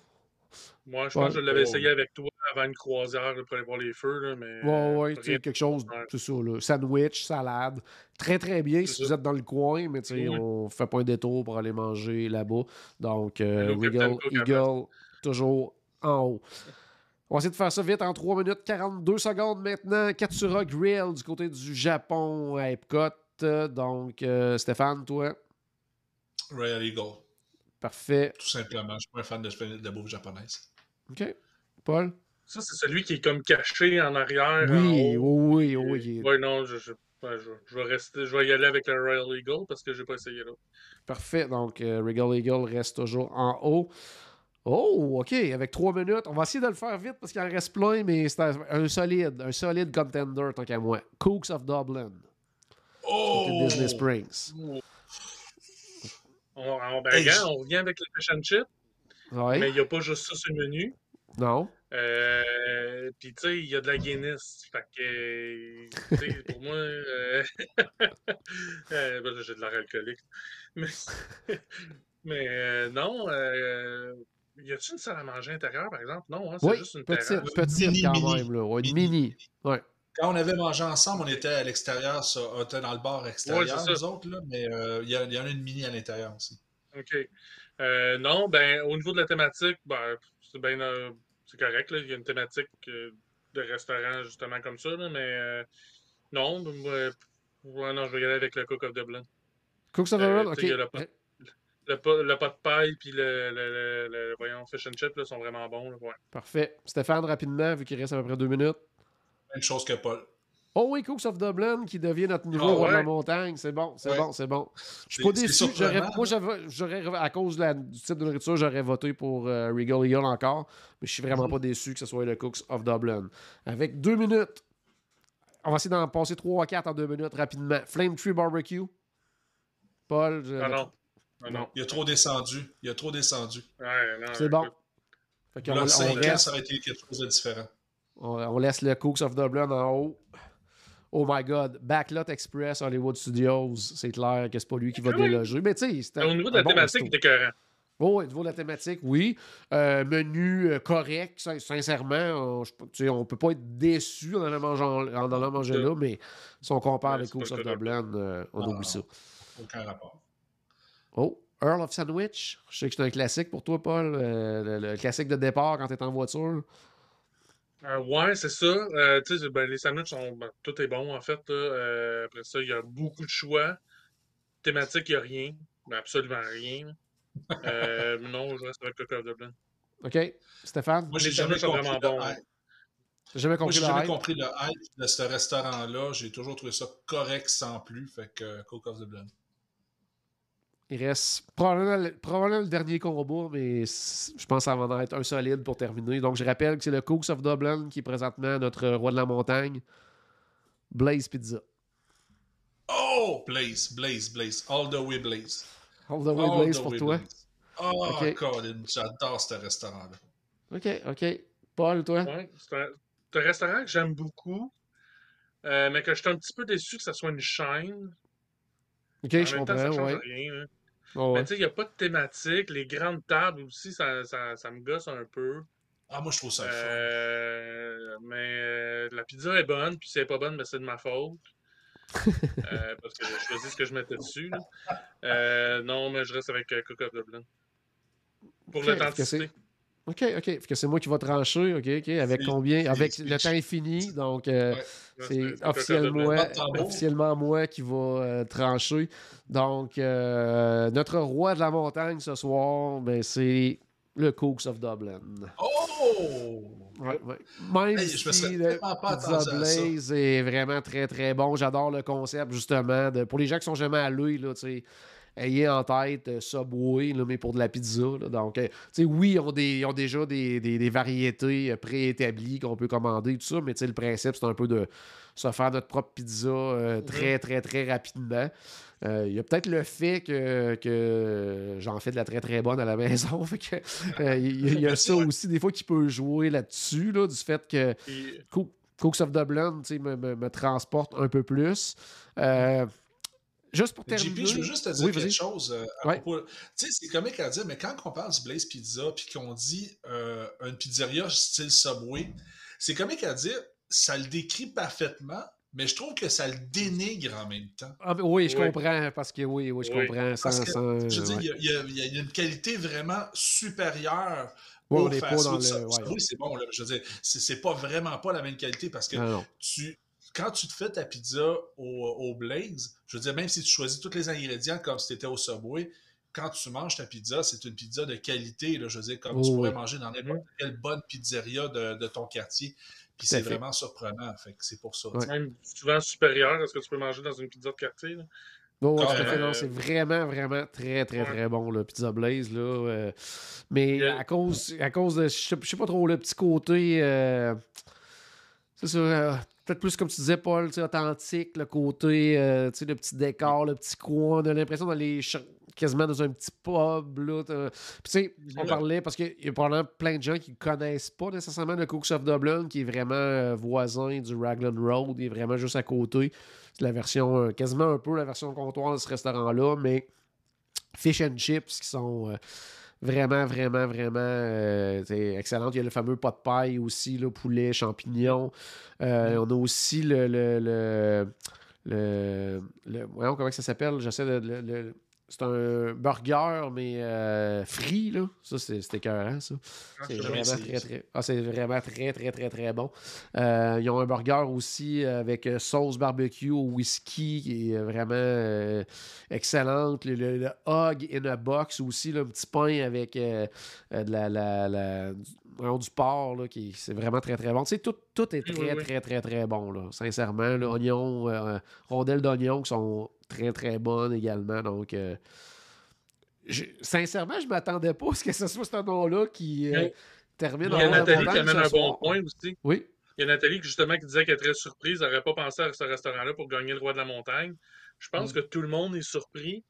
Moi, je Ouais. pense que je l'avais Oh. essayé avec toi avant une croisière pour aller voir les feux. Là, mais, Ouais, euh, ouais, tu sais, rien- quelque chose, c'est ça, là. Sandwich, salade. Très, très bien si vous êtes dans le coin, mais tu sais, Oui. on fait pas un détour pour aller manger là-bas. Donc, euh, Regal Eagle, toujours en haut. On va essayer de faire ça vite en 3 minutes 42 secondes maintenant. Katsura Grill du côté du Japon à Epcot. Euh, Donc, euh, Stéphane, toi, Royal Eagle, parfait. tout simplement. Je suis pas un fan de, de la bouffe japonaise. OK. Paul? Ça, c'est celui qui est comme caché en arrière. Oui, en haut. oui, oui, oui. non, je, je, je, je vais rester, je vais y aller avec le Royal Eagle parce que j'ai pas essayé l'autre. Parfait. Donc, euh, Regal Eagle reste toujours en haut. Oh, OK. Avec trois minutes. On va essayer de le faire vite parce qu'il en reste plein, mais c'est un, solide. Un solide contender, tant qu'à moi. Cooks of Dublin. Oh! Disney Springs. On, on, ben, Hey, regarde, je- on revient avec le fish and chip, Ouais. mais il n'y a pas juste ça sur le menu. Non. Euh, Puis, tu sais, il y a de la Guinness. Fait que, tu sais, pour moi, euh, euh, ben, j'ai de l'air alcoolique. Mais, mais euh, non, euh, y a-tu une salle à manger intérieure, par exemple? Non, hein, c'est Oui, juste une petite, terrasse. petite Mini, quand mini. même. Là. Ouais, une Mini. mini. Ouais. Quand on avait mangé ensemble, on était à l'extérieur, ça, on était dans le bar extérieur, Ouais, nous autres, là, mais euh, il y, en a une mini à l'intérieur aussi. OK. Euh, non, ben, au niveau de la thématique, ben, c'est bien, euh, c'est correct, là. Il y a une thématique euh, de restaurant, justement, comme ça, là, mais euh, non, ben, moi, ouais, non, je vais y aller avec le Cook of Dublin. Cooks of Dublin, OK. le pot- Le pot, le pot de paille puis le, le, le, le- voyons, fish and chip, là, sont vraiment bons, là, ouais. Parfait. Stéphane, rapidement, vu qu'il reste à peu près deux minutes. Même chose que Paul. Oh oui, Cooks of Dublin qui devient notre nouveau Ah roi de la montagne. C'est bon, c'est Ouais. bon, c'est bon. Je suis pas déçu. J'aurais- Moi, j'aurais, à cause de la- du type de nourriture, j'aurais voté pour euh, Regal Eagle encore. Mais je suis vraiment pas déçu que ce soit le Cooks of Dublin. Avec deux minutes. On va essayer d'en passer trois à quatre en deux minutes rapidement. Flame Tree Barbecue. Paul. je- Ah non. Ah non. Il a trop descendu. Il a trop descendu. Ouais, non, C'est bon. Fait qu'on- Là, on, 5 ans, ça aurait été quelque chose de différent. On- on laisse le Cooks of Dublin en haut. Oh my god, Backlot Express, Hollywood Studios, c'est clair que c'est pas lui qui va oui. déloger. Mais tu sais, c'était. Au niveau de la bon thématique, était écœurant. Oh, au niveau de la thématique, oui. Euh, menu euh, correct, sin- sincèrement. On, on peut pas être déçu en allant manger, en, en allant manger là, mais si on compare Ouais, avec c'est Cooks of Dublin, euh, on Ah, oublie ça. Aucun rapport. Oh, Earl of Sandwich. Je sais que c'est un classique pour toi, Paul. euh, le, le classique de départ quand tu es en voiture. Euh, ouais, c'est ça. Euh, tu sais, ben, les sandwichs sont. ben, tout est bon, en fait. Euh, après ça, il y a beaucoup de choix. Thématique, il n'y a rien. Ben, absolument rien. Euh, non, je reste avec Cook of Dublin. OK? Stéphane? Moi, j'ai jamais compris vraiment le. J'ai jamais Moi, compris j'ai le jamais compris le hype de ce restaurant-là. J'ai toujours trouvé ça correct sans plus. Fait que Coke of Dublin. Il reste probablement le, probablement le dernier combat, mais je pense que ça va en être un solide pour terminer. Donc, je rappelle que c'est le Cooks of Dublin qui est présentement notre roi de la montagne, Blaze Pizza. Oh! Blaze, Blaze, Blaze. All the way Blaze. All the way All Blaze the pour way toi. Blaze. Oh, Ok. Colin, j'adore ce restaurant-là. OK, OK. Paul, toi? Ouais, c'est un, c'est un restaurant que j'aime beaucoup, euh, mais que je suis un petit peu déçu que ça soit une chaîne. OK, en je même temps, comprends, ça change ouais. rien. Oh, Mais tu sais, il n'y a pas de thématique. Les grandes tables aussi, ça, ça, ça me gosse un peu. Ah, moi, je trouve ça fun. Euh, mais euh, la pizza est bonne, puis si elle n'est pas bonne, ben, c'est de ma faute. Euh, parce que j'ai choisi ce que je mettais dessus. là. Euh, non, mais je reste avec euh, Cook of Dublin. Pour Ok, l'authenticité. OK, OK. Fait que c'est moi qui va trancher, OK, OK. Avec combien? Avec le temps infini. Donc, euh, Ouais. C'est officiellement, moi qui va euh, trancher. Donc, euh, notre roi de la montagne ce soir, ben, c'est le Cooks of Dublin. Oh! Ouais, ouais. Même Hey, je me si le Pizza. Blaze est vraiment très très bon. J'adore le concept justement. De, pour les gens qui sont jamais allés, là, tu sais, ayez en tête euh, Subway, là, mais pour de la pizza. là. Donc, euh, oui, ils ont, des, ils ont déjà des, des- des variétés euh, préétablies qu'on peut commander, tout ça, mais le principe, c'est un peu de se faire notre propre pizza euh, très, très, très rapidement. Euh, Il y a peut-être le fait que, que j'en fais de la très très bonne à la maison. Euh, il y a- il y, a ça aussi, des fois, qui peut jouer là-dessus, là, du fait que Cooks of Dublin me, me- me transporte un peu plus. Euh, juste pour terminer. JP, je veux juste te dire Oui, quelque chose. euh, à Ouais. propos- Tu sais, c'est comique à dire, mais quand on parle du Blaze Pizza puis qu'on dit euh, une pizzeria style Subway, c'est comique à dire, ça le décrit parfaitement, mais je trouve que ça le dénigre en même temps. Ah, oui, je Oui. comprends, parce que oui, oui, je Oui. comprends. Sans, Parce que, sans- Je veux dire, ouais. il y a- y, y une qualité vraiment supérieure Ouais, au le. C'est bon, là. Je veux dire, c'est pas vraiment pas la même qualité parce que Ah, tu, quand tu te fais ta pizza au, au Blaze, je veux dire, même si tu choisis tous les ingrédients comme si tu étais au Subway, quand tu manges ta pizza, c'est une pizza de qualité, là, je veux dire, comme tu Oh, pourrais oui. manger dans n'importe quelle bonne pizzeria de, de ton quartier. Puis c'est vraiment surprenant. Fait que c'est pour ça. Ouais. même souvent supérieur à ce que tu peux manger dans une pizza de quartier. là. Non, c'est vraiment, vraiment très, très, très bon, le Pizza Blaze. Là, euh, mais Yeah. à, cause, à cause de, je sais, je sais pas trop, le petit côté. euh, c'est ça, euh, peut-être plus comme tu disais, Paul, authentique, le côté, euh, tu sais, le petit décor, le petit coin. On a l'impression d'aller quasiment dans un petit pub. Là, Puis, tu sais, on parlait parce qu'il y a probablement plein de gens qui connaissent pas nécessairement le Cooks of Dublin, qui est vraiment euh, voisin du Raglan Road. Il est vraiment juste à côté. C'est la version, euh, quasiment un peu la version comptoir de ce restaurant-là, mais fish and chips qui sont vraiment, vraiment, vraiment euh, t'sais, excellentes. Il y a le fameux pot de paille aussi, là, poulet, champignons. Euh, On a aussi le. le, le, le- le- voyons comment ça s'appelle? J'essaie de. Le- le- c'est un burger, mais euh, frit, là. Ça, c'est écœurant, ça. Ah, C'est vraiment très, très... Ah, c'est vraiment très, très, très, très bon. Euh, ils ont un burger aussi avec euh, sauce barbecue au whisky qui est vraiment euh, excellente. Le, le- le hog in a box aussi, un petit pain avec de la, la- la- du- porc, là, qui c'est vraiment très très bon. Tu sais, tout, tout est Oui, très oui. très très très bon, là, sincèrement. Là, oignons, euh, rondelles d'oignons qui sont très très bonnes également. Donc, euh, je- sincèrement, je m'attendais pas à ce que ce soit ce nom-là qui euh, Oui. termine Il y a en Nathalie qui amène un bon point aussi. Oui. Il y a Nathalie qui, justement qui disait qu'elle est très surprise, elle n'aurait pas pensé à ce restaurant-là pour gagner le roi de la montagne. Je pense Mm. que tout le monde est surpris.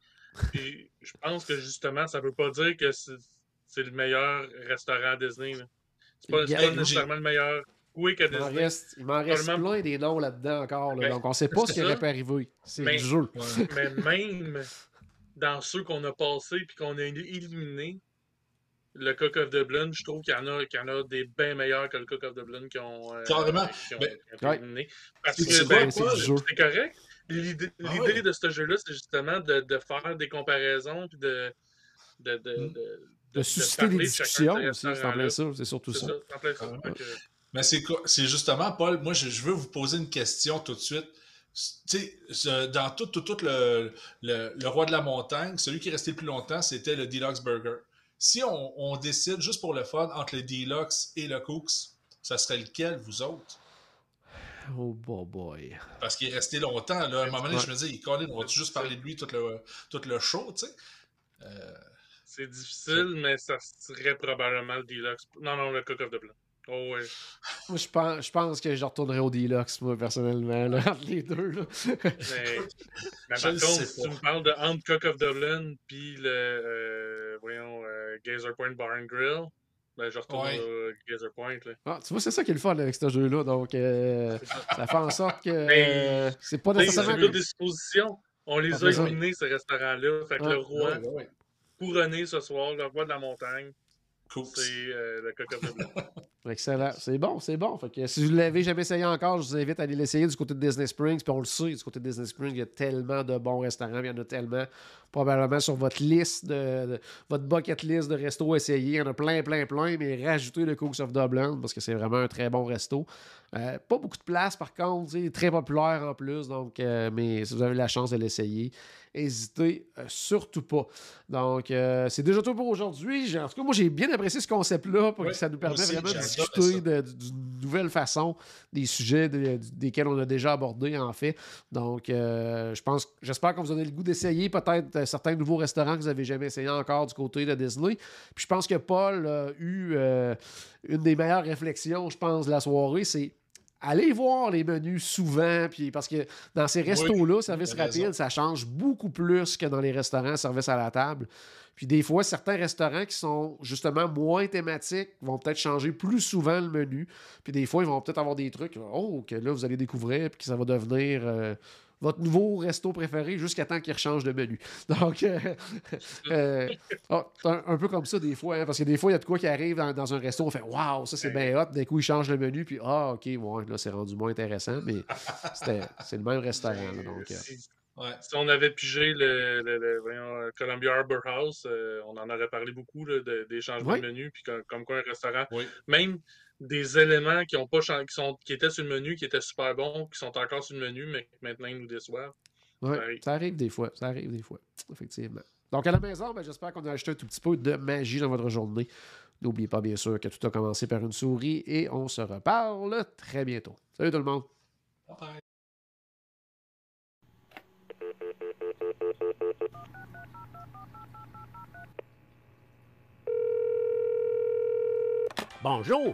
Puis je pense que justement, ça ne veut pas dire que c'est le meilleur restaurant à Disney. C'est pas, pas nécessairement le meilleur quick à Il m'en reste, il reste plein des noms là-dedans encore. là. Ben, donc, on sait pas ce qui aurait pu arriver. C'est Mais- le jeu. Ouais. Mais même dans ceux qu'on a passés puis qu'on a éliminés, le Cook of Dublin, je trouve qu'il y en a, qu'il y en a des bien meilleurs que le Cook of Dublin qui ont, euh, Carrément. qui ont- Ben, qui ont été ouais. éliminés. Parce que c'est ben, correct. L'idée Ah ouais. de ce jeu-là, c'est justement de, de faire des comparaisons puis de, de, de, Mm. de, De susciter des discussions aussi, c'est en plein restaurants-là. ça. C'est surtout ça. Ah, que- Mais c'est justement, Paul, moi, je, je veux vous poser une question tout de suite. Tu sais, dans tout, tout, tout le, le, le roi de la montagne, celui qui est resté le plus longtemps, c'était le Deluxe Burger. Si on, on décide juste pour le fun entre le Deluxe et le Cooks, ça serait lequel, vous autres? Oh boy, boy. Parce qu'il est resté longtemps. Là. À un moment donné, je me dis, Colin, on va-tu juste parler de lui tout le, tout le show, tu sais? Euh, C'est difficile, mais ça serait probablement le Deluxe. Non, non, le Cook of Dublin. Oh, ouais. Moi, je pense, je pense que je retournerai au Deluxe, moi, personnellement, là, entre les deux. Là. Mais, mais par contre, si tu me parles de Cook of Dublin puis le, euh, voyons, euh, Gazer Point Bar and Grill, ben, je retourne Ouais. au Gazer Point. Là. Ah, tu vois, c'est ça qui est le fun avec ce jeu-là. Donc, euh, ça fait en sorte que euh, c'est pas nécessairement. Des suppositions. On les a éliminés, ces restaurants-là. Fait que le roi ouais, ouais. couronné ce soir, le roi de la montagne, Cooks. c'est euh, le. Excellent. C'est bon, c'est bon. Fait que si vous ne l'avez jamais essayé encore, je vous invite à aller l'essayer du côté de Disney Springs. Puis on le sait, du côté de Disney Springs, il y a tellement de bons restaurants. Il y en a tellement. Probablement sur votre liste, de, de- votre bucket list de restos à essayer. Il y en a plein, plein, plein. Mais rajoutez le Cooks of Dublin parce que c'est vraiment un très bon resto. Euh, pas beaucoup de place par contre. sais, Très populaire en plus. Donc, euh, mais si vous avez la chance de l'essayer, hésitez euh, surtout pas. Donc, c'est déjà tout pour aujourd'hui. En tout cas, moi, j'ai bien apprécié ce concept-là parce que ça nous permet aussi, vraiment de discuter d'une nouvelle façon des sujets de- desquels on a déjà abordé, en fait. Donc, je pense, j'espère qu'on vous donne le goût d'essayer peut-être euh, certains nouveaux restaurants que vous n'avez jamais essayé encore du côté de Disney. Puis je pense que Paul a eu euh, une des meilleures réflexions, je pense, de la soirée, c'est Allez voir les menus souvent, puis parce que dans ces restos-là, service rapide, ça change beaucoup plus que dans les restaurants service à la table. Puis des fois, certains restaurants qui sont justement moins thématiques vont peut-être changer plus souvent le menu. Puis des fois, ils vont peut-être avoir des trucs oh, que là, vous allez découvrir, puis que ça va devenir euh, votre nouveau resto préféré jusqu'à temps qu'il rechange de menu. Donc, euh, euh, c'est un, un peu comme ça des fois, hein, parce que des fois, il y a de quoi qui arrive dans, dans un resto, on fait Waouh, ça c'est bien hot. D'un coup, ils changent le menu, puis Ah, ok, ouais, là, c'est rendu moins intéressant, mais c'est le même restaurant. là, donc, euh, si, Ouais. si on avait pigé le, le- le- voyons, Columbia Harbor House, euh, on en aurait parlé beaucoup là, de- des changements Oui. de menu, puis comme, comme quoi un restaurant, Oui. même des éléments qui ont pas qui, sont, qui étaient sur le menu, qui étaient super bons, qui sont encore sur le menu, mais maintenant ils nous déçoivent. Ouais, Ça arrive. ça arrive des fois. Ça arrive des fois, effectivement. Donc, à la maison, ben, j'espère qu'on a ajouté un tout petit peu de magie dans votre journée. N'oubliez pas, bien sûr, que tout a commencé par une souris et on se reparle très bientôt. Salut tout le monde! Bye. Bonjour,